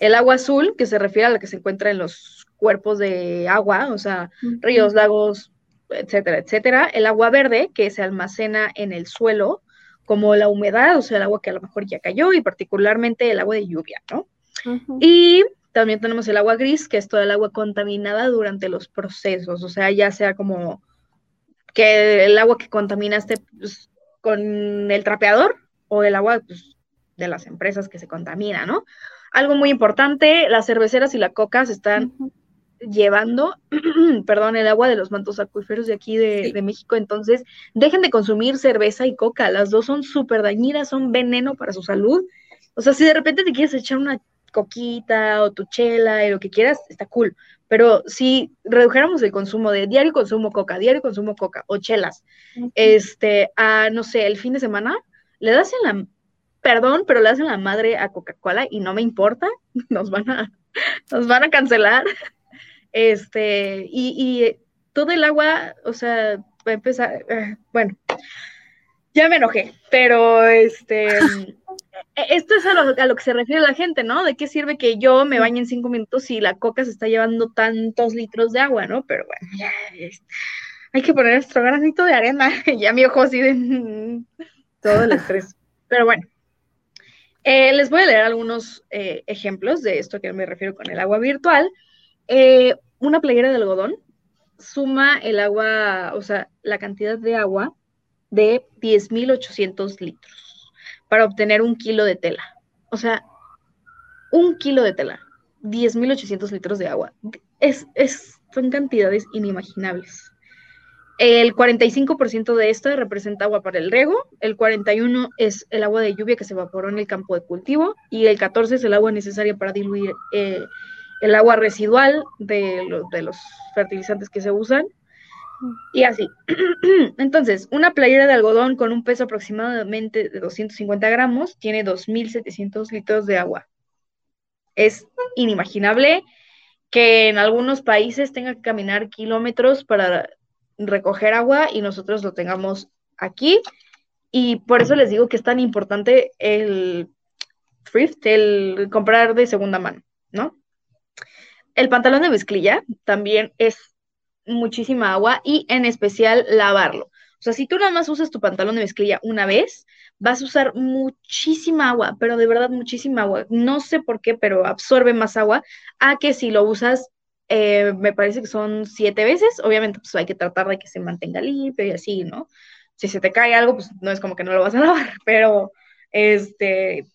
El agua azul, que se refiere a la que se encuentra en los cuerpos de agua, o sea, ríos, lagos, etcétera, etcétera. El agua verde, que se almacena en el suelo como la humedad, o sea, el agua que a lo mejor ya cayó y particularmente el agua de lluvia, ¿no? Y también tenemos el agua gris, que es toda el agua contaminada durante los procesos, o sea, ya sea como que el agua que contaminaste pues, con el trapeador o el agua pues, de las empresas que se contamina, ¿no? Algo muy importante, las cerveceras y la coca se están llevando, (clears throat) perdón, el agua de los mantos acuíferos de aquí de, México. Entonces, dejen de consumir cerveza y coca. Las dos son súper dañinas, son veneno para su salud. O sea, si de repente te quieres echar una coquita o tu chela y lo que quieras, está cool. Pero si redujéramos el consumo de diario consumo coca, diario consumo coca o chelas, este, a, no sé, el fin de semana, le das en la, perdón, pero le das en la madre a Coca-Cola y no me importa, (laughs) nos van a, nos van a cancelar. (laughs) Este, y, todo el agua, o sea, va a empezar, eh, bueno, ya me enojé, pero este, (laughs) e, esto es a lo, que se refiere la gente, ¿no? ¿De qué sirve que yo me bañe en cinco minutos si la coca se está llevando tantos litros de agua, ¿no? Pero bueno, ya, hay que poner nuestro granito de arena, ya mi ojo así de todo el estrés, pero bueno. Eh, les voy a leer algunos eh, ejemplos de esto que me refiero con el agua virtual. Eh, una playera de algodón suma el agua, o sea, la cantidad de agua de 10.800 litros para obtener un kilo de tela. O sea, un kilo de tela, 10.800 litros de agua. Es, es, son cantidades inimaginables. El 45% de esto representa agua para el riego, el 41% es el agua de lluvia que se evaporó en el campo de cultivo y el 14% es el agua necesaria para diluir eh, el agua residual de, de los fertilizantes que se usan y así. (clears throat) Entonces, una playera de algodón con un peso aproximadamente de 250 gramos tiene 2.700 litros de agua. Es inimaginable que en algunos países tenga que caminar kilómetros para recoger agua y nosotros lo tengamos aquí. Y por eso les digo que es tan importante el thrift, el comprar de segunda mano, ¿no? el pantalón de mezclilla también es muchísima agua y en especial lavarlo. O sea, si tú nada más usas tu pantalón de mezclilla una vez, vas a usar muchísima agua, pero de verdad muchísima agua. No sé por qué, pero absorbe más agua a que si lo usas, eh, me parece que son siete veces. Obviamente, pues hay que tratar de que se mantenga limpio y así, ¿no? Si se te cae algo, pues no es como que no lo vas a (laughs) lavar, pero este,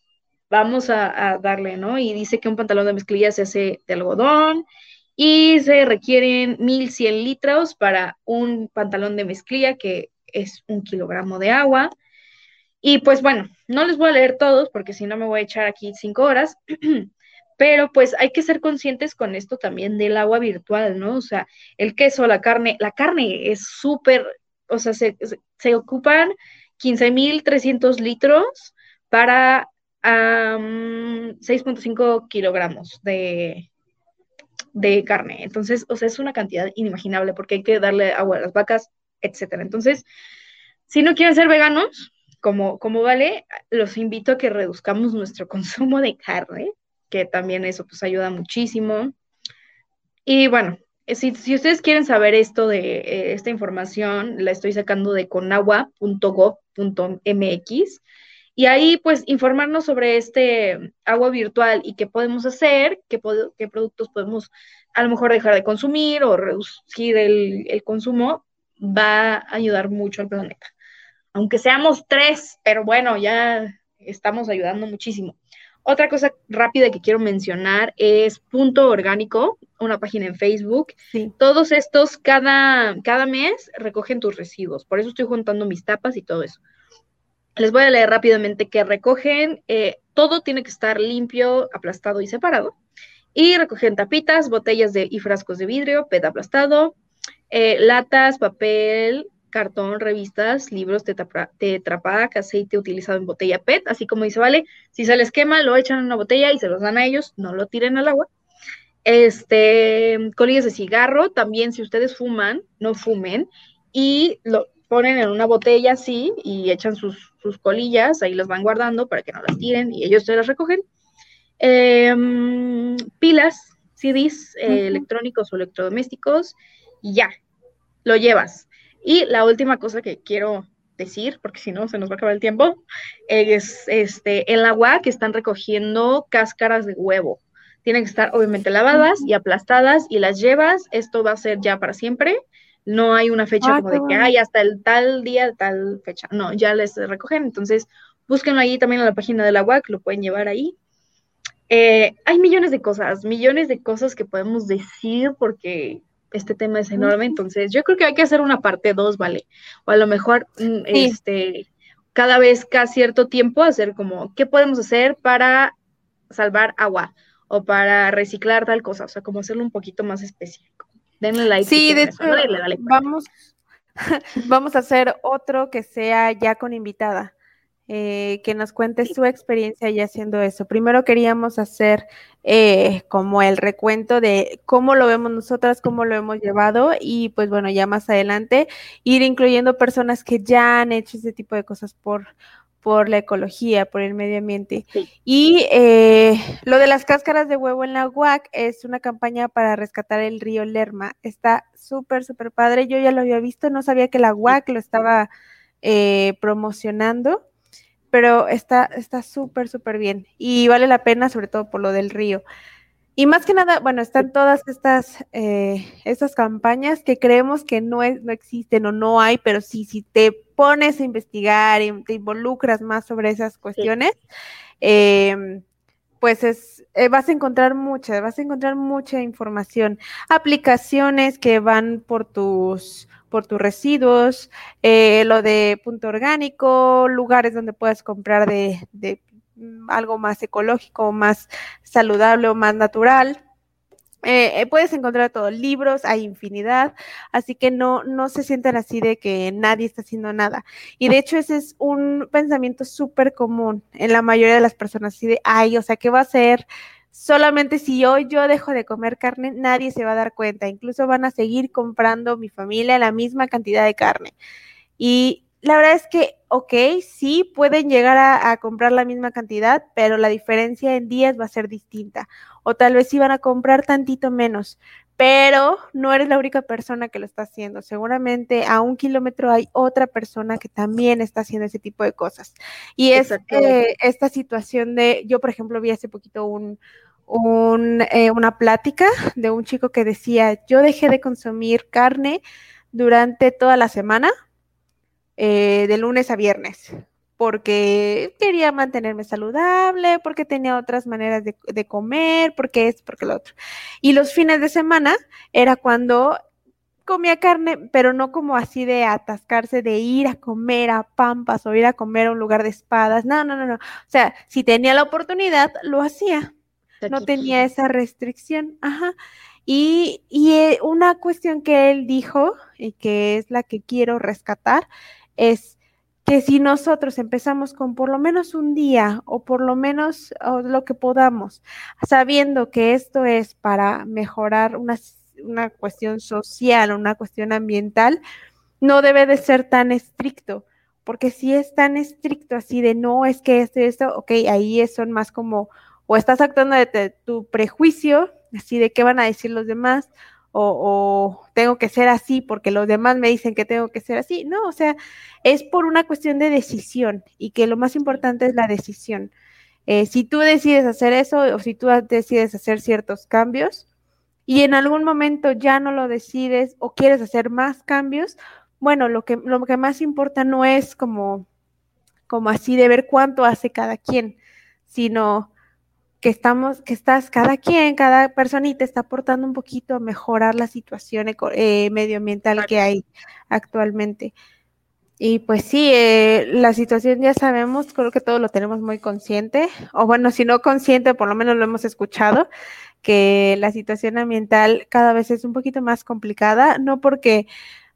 vamos a, darle, ¿no? Y dice que un pantalón de mezclilla se hace de algodón y se requieren 1100 litros para un pantalón de mezclilla que es un kilogramo de agua. Y pues bueno, no les voy a leer todos porque si no me voy a echar aquí cinco horas, (clears throat) pero pues hay que ser conscientes con esto también del agua virtual, ¿no? O sea, el queso, la carne, la carne es súper, o sea, se, se ocupan 15.300 litros para a 6.5 kilogramos de, de carne. Entonces, o sea, es una cantidad inimaginable porque hay que darle agua a las vacas, etcétera. Entonces, si no quieren ser veganos, como, como vale, los invito a que reduzcamos nuestro (laughs) consumo de carne, que también eso pues ayuda muchísimo. Y bueno, si, si ustedes quieren saber esto de eh, esta información, la estoy sacando de conagua.gov.mx y ahí, pues, informarnos sobre este agua virtual y qué podemos hacer, qué, qué productos podemos a lo mejor dejar de consumir o reducir el, el consumo, va a ayudar mucho al planeta. Aunque seamos tres, pero bueno, ya estamos ayudando muchísimo. Otra cosa rápida que quiero mencionar es Punto Orgánico, una página en Facebook. Todos estos cada, cada mes recogen tus residuos. Por eso estoy juntando mis tapas y todo eso. Les voy a leer rápidamente que recogen, eh, todo tiene que estar limpio, aplastado y separado. Y recogen tapitas, botellas de, y frascos de vidrio, PET aplastado, eh, latas, papel, cartón, revistas, libros, tetrapack, aceite utilizado en botella PET, así como dice, vale, si se les quema, lo echan en una botella y se los dan a ellos, no lo tiren al agua. Este, colillas de cigarro, también si ustedes fuman, no fumen y lo ponen en una botella así y echan sus, colillas, ahí las van guardando para que no las tiren y ellos se las recogen. Em, pilas, CDs eh, electrónicos o electrodomésticos, y ya, lo llevas y la última cosa que quiero decir, porque si no se nos va a acabar el tiempo, es este, en la agua que están recogiendo cáscaras de huevo. Tienen que estar obviamente lavadas y aplastadas y las llevas. Esto va a ser ya para siempre. No hay una fecha ah, como de que hay hasta el tal día, tal fecha. No, ya les recogen. Entonces, búsquenlo ahí también en la página de la UAC, lo pueden llevar ahí. Eh, hay millones de cosas, millones de cosas que podemos decir porque este tema es enorme, entonces yo creo que hay que hacer una parte dos, ¿vale? O a lo mejor, mm, este, cada vez, cada cierto tiempo, hacer como, ¿qué podemos hacer para salvar agua? O para reciclar tal cosa, o sea, como hacerlo un poquito más específico. Denle like. Sí, de hecho, vamos, (laughs) vamos a hacer otro que sea ya con invitada. Eh, que nos cuente su experiencia ya haciendo eso. Primero queríamos hacer eh, como el recuento de cómo lo vemos nosotras, cómo lo hemos llevado y pues bueno, ya más adelante ir incluyendo personas que ya han hecho ese tipo de cosas por, por la ecología, por el medio ambiente. Y eh, lo de las cáscaras de huevo en la UAC es una campaña para rescatar el río Lerma. Está súper, súper padre. Yo ya lo había visto, no sabía que la UAC lo estaba promocionando pero está está súper, súper bien. Y vale la pena, sobre todo por lo del río. Y más que nada, bueno, están todas estas, eh, estas campañas que creemos que no, es, no existen o no hay, pero sí, si te pones a investigar y te involucras más sobre esas cuestiones, em, pues es, eh, vas a encontrar mucha, vas a encontrar mucha información, aplicaciones que van por tus por tus residuos, eh, lo de punto orgánico, lugares donde puedes comprar de, mm, algo más ecológico, más saludable o más natural. Eh, eh, puedes encontrar todos libros, hay infinidad, así que no, no se sientan así de que nadie está haciendo nada. Y de hecho ese es un pensamiento súper común en la mayoría de las personas, así de, ay, o sea, ¿qué va a ser? Solamente si hoy yo dejo de comer carne, nadie se va a dar cuenta. Incluso van a seguir comprando mi familia la misma cantidad de carne. Y la verdad es que, ok, sí pueden llegar a, comprar la misma cantidad, pero la diferencia en días va a ser distinta. O tal vez sí van a comprar tantito menos, pero no eres la única persona que lo está haciendo. Seguramente a un kilómetro hay otra persona que también está haciendo ese tipo de cosas. Y es eh, esta situación de, yo por ejemplo vi hace poquito un, eh, una plática de un chico que decía, yo dejé de consumir carne durante toda la semana, eh, de lunes a viernes, porque quería mantenerme saludable, porque tenía otras maneras de, de, comer, porque es, porque lo otro. Y los fines de semana era cuando comía carne, pero no como así de atascarse, de ir a comer a Pampas o ir a comer a un lugar de espadas. No, no, no, no. O sea, si tenía la oportunidad, lo hacía. No tenía esa restricción. Ajá. Y, y eh, una cuestión que él dijo, y que es la que quiero rescatar, es que si nosotros empezamos con por lo menos un día o por lo menos lo que podamos, sabiendo que esto es para mejorar una, una cuestión social, una cuestión ambiental, no debe de ser tan estricto, porque si es tan estricto así de no, es que esto y esto, ok, ahí son más como, o estás actuando de tu prejuicio, así de qué van a decir los demás, o, tengo que ser así porque los demás me dicen que tengo que ser así. No, o sea, es por una cuestión de decisión y que lo más importante es la decisión. Eh, si tú decides hacer eso o si tú decides hacer ciertos cambios, y en algún momento ya no lo decides o quieres hacer más cambios, bueno, lo que, lo que más importa no es como, como así de ver cuánto hace cada quien, sino que estamos, que estás, cada quien, cada personita está aportando un poquito a mejorar la situación eh, medioambiental que hay actualmente. Y pues sí, eh, la situación ya sabemos, creo que todos lo tenemos muy consciente, o bueno, si no consciente, por lo menos lo hemos escuchado, que la situación ambiental cada vez es un poquito más complicada, no porque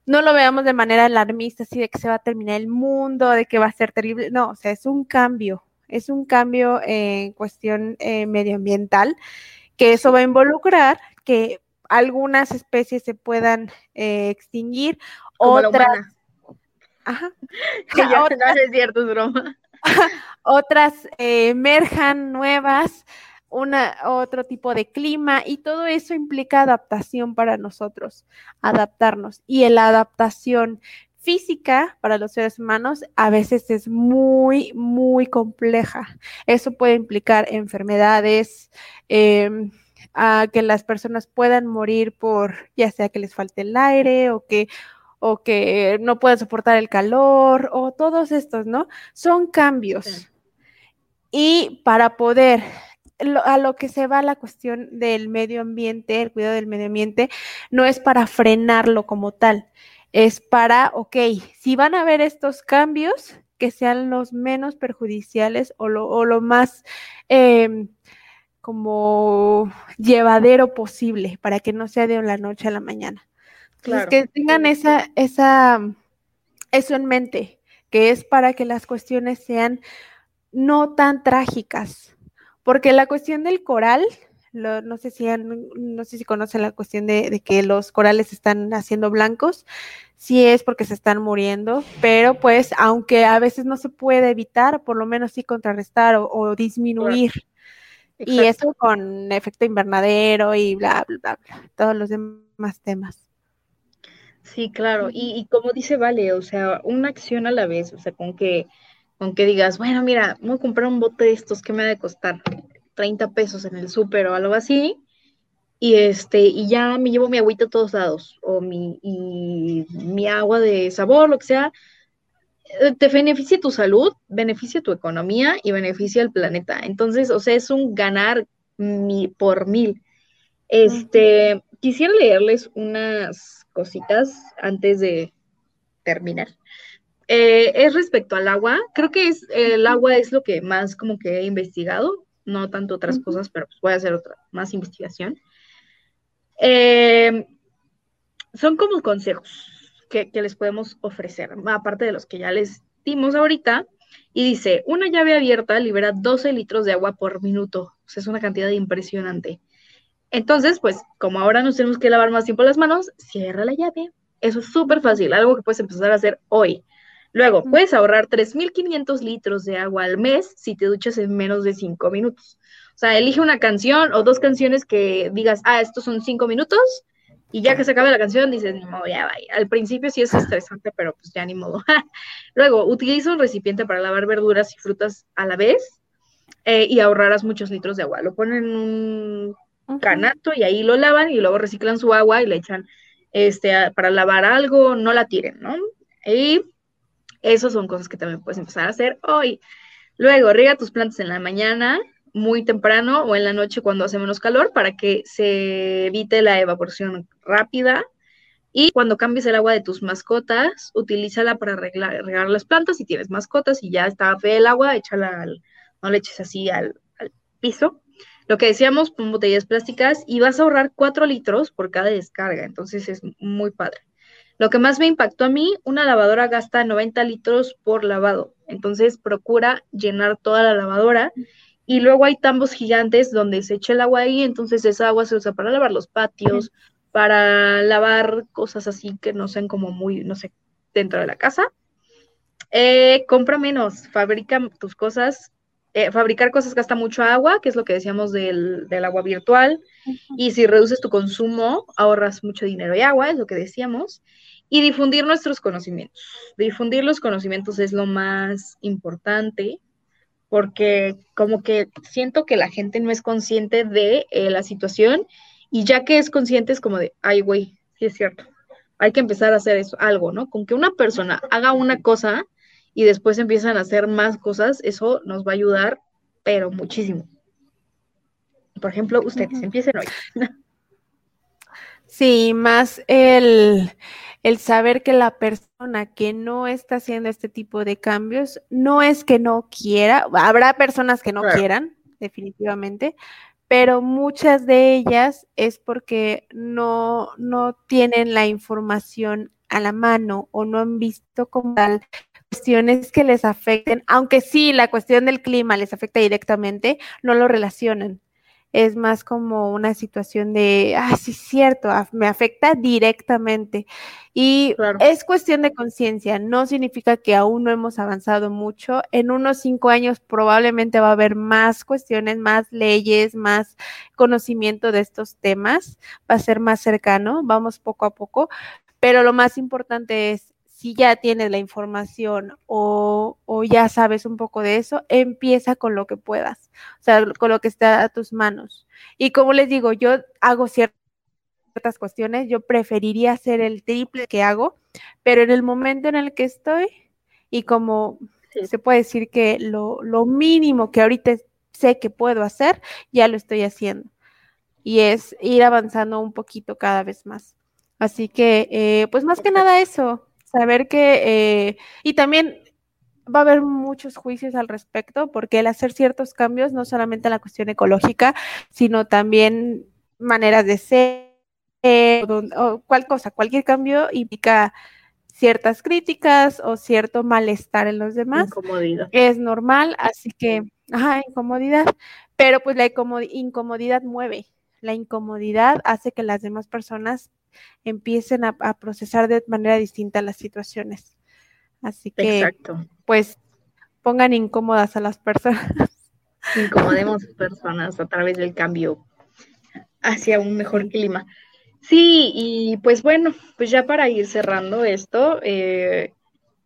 no lo veamos de manera alarmista, así de que se va a terminar el mundo, de que va a ser terrible, no, o sea, es un cambio, es un cambio en cuestión eh, medioambiental, que eso va a involucrar que algunas especies se puedan eh, extinguir, otras... Ajá. (laughs) ya, otras, no es cierto, es broma. (laughs) otras eh, emerjan nuevas, una, otro tipo de clima y todo eso implica adaptación para nosotros, adaptarnos. Y la adaptación física para los seres humanos a veces es muy, muy compleja. Eso puede implicar enfermedades, em, a que las personas puedan morir por ya sea que les falte el aire o que o que no puedan soportar el calor o todos estos, ¿no? Son cambios. Y para poder a lo que se va la cuestión del medio ambiente, el cuidado del medio ambiente, no es para frenarlo como tal, es para, ok, si van a haber estos cambios, que sean los menos perjudiciales o lo, más em, como llevadero posible, para que no sea de la noche a la mañana. Claro. que tengan esa, esa, eso en mente, que es para que las cuestiones sean no tan trágicas, porque la cuestión del coral, no, sé si no sé si conocen la cuestión de, que los corales están haciendo blancos, sí es porque se están muriendo, pero pues aunque a veces no se puede evitar, por lo menos sí contrarrestar o, disminuir. Y eso con efecto invernadero y bla, bla, bla, bla, todos los demás temas. Sí, claro. Y, y, como dice Vale, o sea, una acción a la vez, o sea, con que aunque digas, bueno, mira, voy a comprar un bote de estos que me ha de costar 30 pesos en el súper o algo así, y este, y ya me llevo mi agüita a todos lados, o mi, y mi agua de sabor, lo que sea, eh, te beneficia tu salud, beneficia tu economía y beneficia al planeta. Entonces, o sea, es un ganar mi, por mil. Este, quisiera leerles unas cositas antes de terminar. Eh, es respecto al agua, creo que es el agua es lo que más como que he investigado, no tanto otras cosas, pero pues voy a hacer otra más investigación. Eh, son como consejos que, les podemos ofrecer, aparte de los que ya les dimos ahorita. Y dice, una llave abierta libera 12 litros de agua por minuto. O sea, es una cantidad impresionante. Entonces, pues, como ahora nos tenemos que lavar más tiempo las manos, cierra la llave. Eso es súper fácil, algo que puedes empezar a hacer hoy. Luego, puedes ahorrar 3.500 litros de agua al mes si te duchas en menos de 5 minutos. O sea, elige una canción o dos canciones que digas, ah, estos son 5 minutos, y ya que se acabe la canción, dices, ni modo, ya vaya. Al principio sí es estresante, pero pues ya ni modo. (laughs) Luego, utiliza un recipiente para lavar verduras y frutas a la vez eh, y ahorrarás muchos litros de agua. Lo ponen en un canasto y ahí lo lavan y luego reciclan su agua y le echan este, para lavar algo, no la tiren, ¿no? Y esas son cosas que también puedes empezar a hacer hoy. Luego, riega tus plantas en la mañana, muy temprano o en la noche cuando hace menos calor para que se evite la evaporación rápida. Y cuando cambies el agua de tus mascotas, utilízala para regar, las plantas. Si tienes mascotas y ya está fea el agua, échala al, no le eches así al, al piso. Lo que decíamos, con botellas plásticas y vas a ahorrar 4 litros por cada descarga. Entonces es muy padre. Lo que más me impactó a mí, una lavadora gasta 90 litros por lavado. Entonces procura llenar toda la lavadora. Y luego hay tambos gigantes donde se echa el agua ahí, entonces esa agua se usa para lavar los patios, para lavar cosas así que no sean como muy, no sé, dentro de la casa. Eh, compra menos, fabrica tus cosas. Eh, fabricar cosas gasta mucho agua, que es lo que decíamos del, del agua virtual. Y si reduces tu consumo, ahorras mucho dinero y agua, es lo que decíamos y difundir nuestros conocimientos. Difundir los conocimientos es lo más importante porque como que siento que la gente no es consciente de eh, la situación Y ya que es consciente, es como de, ay, güey, sí es cierto, hay que empezar a hacer eso, algo, ¿no? Con que una persona haga una cosa y después empiezan a hacer más cosas, eso nos va a ayudar, pero muchísimo. Por ejemplo, ustedes empiecen hoy. (laughs) Sí, más el, el saber que la persona que no está haciendo este tipo de cambios no es que no quiera, habrá personas que no quieran, definitivamente, pero muchas de ellas es porque no, no tienen la información a la mano o no han visto como tal cuestiones que les afecten, aunque sí la cuestión del clima les afecta directamente, no lo relacionan es más como una situación de, ah, sí, cierto, me afecta directamente. Y es cuestión de conciencia, no significa que aún no hemos avanzado mucho. En unos cinco años probablemente va a haber más cuestiones, más leyes, más conocimiento de estos temas, va a ser más cercano, vamos poco a poco, pero lo más importante es si ya tienes la información o, ya sabes un poco de eso, empieza con lo que puedas, o sea, con lo que está a tus manos. Y como les digo, yo hago ciertas cuestiones, yo preferiría hacer el triple que hago, pero en el momento en el que estoy y como se puede decir que lo, mínimo que ahorita sé que puedo hacer, ya lo estoy haciendo. Y es ir avanzando un poquito cada vez más. Así que, eh, pues más que nada eso, saber que, eh, y también va a haber muchos juicios al respecto, porque el hacer ciertos cambios, no solamente en la cuestión ecológica, sino también maneras de ser, o, cual cosa, cualquier cambio implica ciertas críticas o cierto malestar en los demás. Incomodidad. Es normal, así que, ajá, incomodidad, pero pues la incomodidad mueve, la incomodidad hace que las demás personas empiecen a, procesar de manera distinta las situaciones. Así que, pues, pongan incómodas a las personas. (laughs) Incomodemos personas a través del cambio hacia un mejor clima. Sí, y pues bueno, pues ya para ir cerrando esto, eh,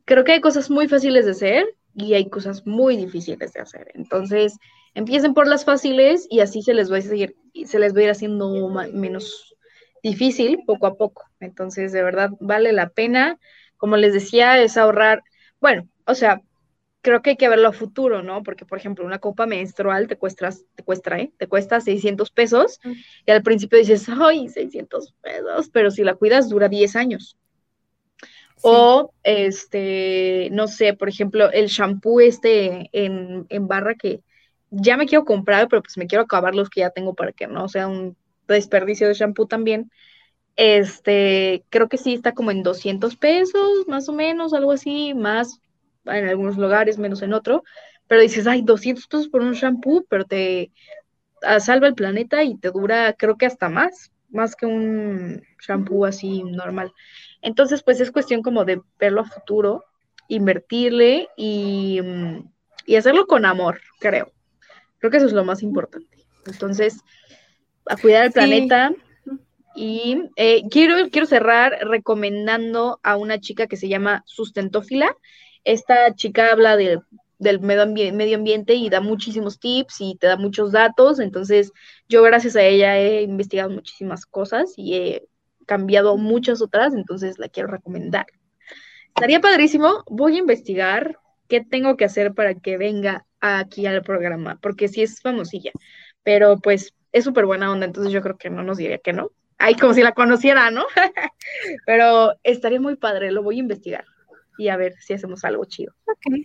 creo que hay cosas muy fáciles de hacer y hay cosas muy difíciles de hacer. Entonces, empiecen por las fáciles y así se les va a seguir, se les va a ir haciendo menos difícil poco a poco. Entonces, de verdad, vale la pena. Como les decía, es ahorrar, bueno, o sea, creo que hay que verlo a futuro, ¿no? Porque, por ejemplo, una copa menstrual te cuesta, te cuesta, ¿eh? Te cuesta 600 pesos y al principio dices, ay, 600 pesos, pero si la cuidas dura 10 años. O, este, no sé, por ejemplo, el shampoo este en, en barra que ya me quiero comprar, pero pues me quiero acabar los que ya tengo para que no sea un desperdicio de shampoo también. Este, creo que sí está como en 200 pesos, más o menos, algo así, más en algunos lugares, menos en otro. Pero dices, ay, 200 pesos por un shampoo, pero te ah, salva el planeta y te dura, creo que hasta más, más que un shampoo así normal. Entonces, pues es cuestión como de verlo a futuro, invertirle y, y hacerlo con amor, creo. Creo que eso es lo más importante. Entonces, a cuidar el planeta. Y eh, quiero, quiero cerrar recomendando a una chica que se llama Sustentófila. Esta chica habla del medio, medio ambiente y da muchísimos tips y te da muchos datos. Entonces, yo gracias a ella he investigado muchísimas cosas y he cambiado muchas otras, entonces la quiero recomendar. Estaría padrísimo. Voy a investigar qué tengo que hacer para que venga aquí al programa, porque sí es famosilla. Pero pues es súper buena onda, entonces yo creo que no nos diría que no. Ay, como si la conociera, ¿no? (laughs) Pero estaría muy padre, lo voy a investigar y a ver si hacemos algo chido. Ok.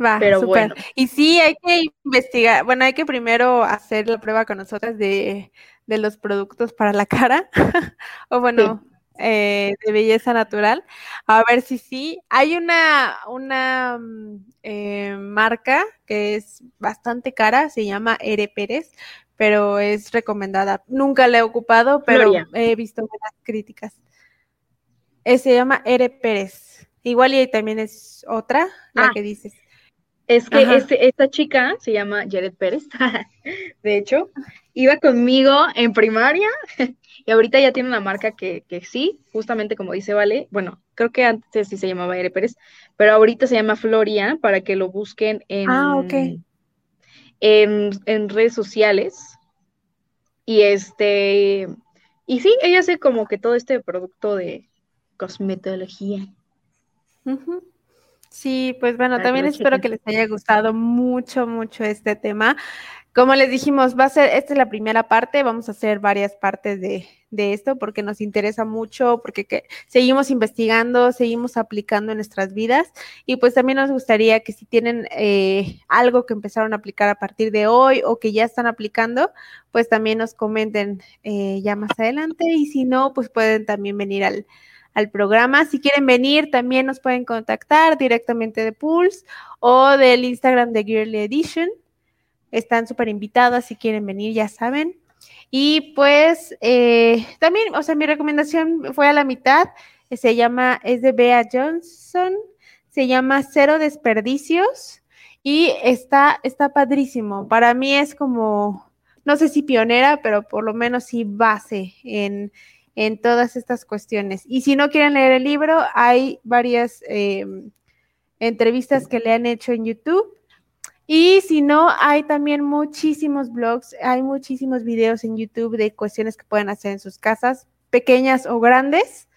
Va, Pero bueno. Y sí, hay que investigar, bueno, hay que primero hacer la prueba con nosotras de, de los productos para la cara, (laughs) o bueno, eh, de belleza natural, a ver si sí. Hay una, una mm, eh, marca que es bastante cara, se llama Ere Pérez, pero es recomendada. Nunca la he ocupado, pero he visto buenas críticas. Eh, se llama Ere Pérez. Igual y también es otra, la ah. que dices. Es que este, esta chica se llama Jared Pérez, (laughs) de hecho, iba conmigo en primaria (laughs) y ahorita ya tiene una marca que, sí, justamente como dice Vale, bueno, creo que antes sí se llamaba Jared Pérez, pero ahorita se llama Floria para que lo busquen en, ah, en, redes sociales. Y este, y sí, ella hace como que todo este producto de cosmetología. Sí, pues bueno, también espero que les haya gustado mucho, mucho este tema. Como les dijimos, va a ser, esta es la primera parte, vamos a hacer varias partes de, esto porque nos interesa mucho, porque seguimos investigando, seguimos aplicando en nuestras vidas y pues también nos gustaría que si tienen eh, algo que empezaron a aplicar a partir de hoy o que ya están aplicando, pues también nos comenten eh, ya más adelante y si no, pues pueden también venir al, al programa. Si quieren venir, también nos pueden contactar directamente de Pulse o del Instagram de Girly Edition. Están súper invitadas si quieren venir, ya saben. Y pues eh, también, o sea, mi recomendación fue a la mitad. Se llama, es de Bea Johnson. Se llama Cero Desperdicios. Y está, está padrísimo. Para mí es como, no sé si pionera, pero por lo menos sí base en, en todas estas cuestiones. Y si no quieren leer el libro, hay varias em, entrevistas que le han hecho en YouTube y si no, hay también muchísimos blogs, hay muchísimos videos en YouTube de cuestiones que pueden hacer en sus casas, pequeñas o grandes,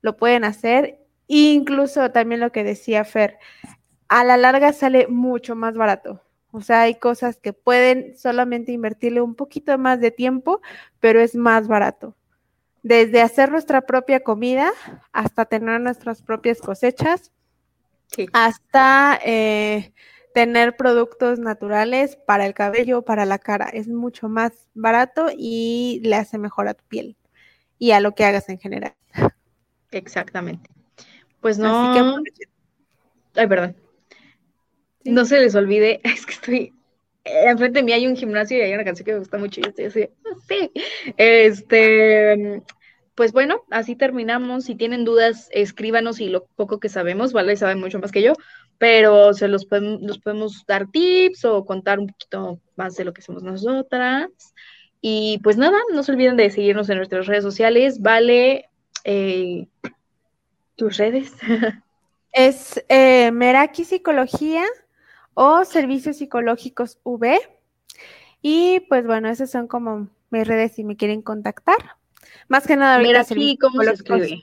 lo pueden hacer. incluso también lo que decía Fer, a la larga sale mucho más barato. O sea, hay cosas que pueden solamente invertirle un poquito más de tiempo, pero es más barato. Desde hacer nuestra propia comida hasta tener nuestras propias cosechas, hasta eh, tener productos naturales para el cabello, para la cara. Es mucho más barato y le hace mejor a tu piel y a lo que hagas en general. Exactamente. Pues no. Ay, perdón. No se les olvide, (laughs) es que estoy. Enfrente de mí hay un gimnasio y hay una canción que me gusta mucho y estoy así. (laughs) Sí. Este pues bueno, así terminamos. Si tienen dudas, escríbanos y lo poco que sabemos, ¿vale? Saben mucho más que yo, pero se los podemos, podemos dar tips o contar un poquito más de lo que hacemos nosotras. Y pues nada, no se olviden de seguirnos en nuestras redes sociales, ¿vale? Eh, ¿Tus redes? (laughs) es eh, Meraki Psicología o Servicios Psicológicos V. Y pues bueno, esas son como mis redes si me quieren contactar. Más que nada, Meraki, ¿cómo se escribe?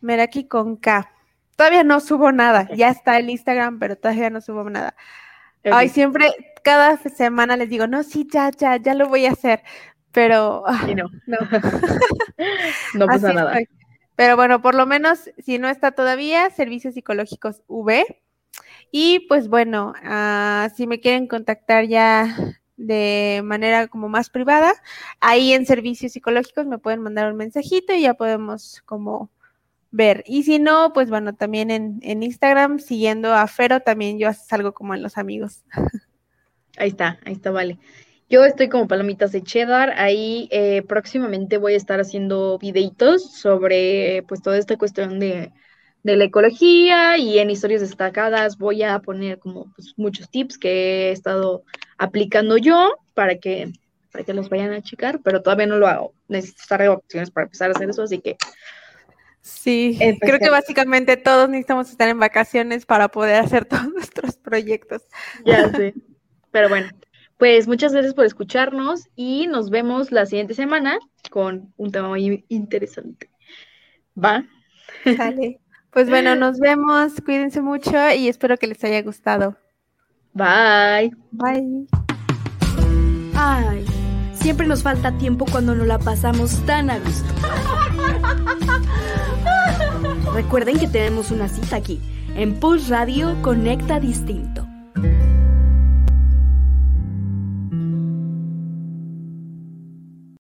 Meraki con K. Todavía no subo nada. Ya (laughs) está el Instagram, pero todavía no subo nada. Ay, siempre, cada semana les digo, no, sí, ya, ya, ya lo voy a hacer. Pero. no. No, (laughs) pasa nada. Pero bueno, por lo menos, si no está todavía, Servicios Psicológicos V. Y pues bueno, ah, si me quieren contactar ya de manera como más privada, ahí en servicios psicológicos me pueden mandar un mensajito y ya podemos como ver. Y si no, pues bueno, también en, Instagram, siguiendo a Fero, también yo salgo como en los amigos. (laughs) Ahí está, ahí está, vale. Yo estoy como palomitas de cheddar, ahí eh, próximamente voy a estar haciendo videitos sobre pues toda esta cuestión de de la ecología y en historias destacadas voy a poner como pues, muchos tips que he estado aplicando yo para que, para que los vayan a checar, pero todavía no lo hago. Necesito estar de vacaciones para empezar a hacer eso, así que... Sí, creo que básicamente todos necesitamos estar en vacaciones para poder hacer (laughs) todos nuestros proyectos. Ya sé. Pero bueno, pues muchas gracias por escucharnos y nos vemos la siguiente semana con un tema muy interesante. ¿Va? Sale. Pues bueno, nos vemos, cuídense mucho y espero que les haya gustado. Bye. Bye. Ay, siempre nos falta tiempo cuando nos la pasamos tan a gusto. Recuerden que tenemos una cita aquí, en Pulse Radio Conecta Distinto.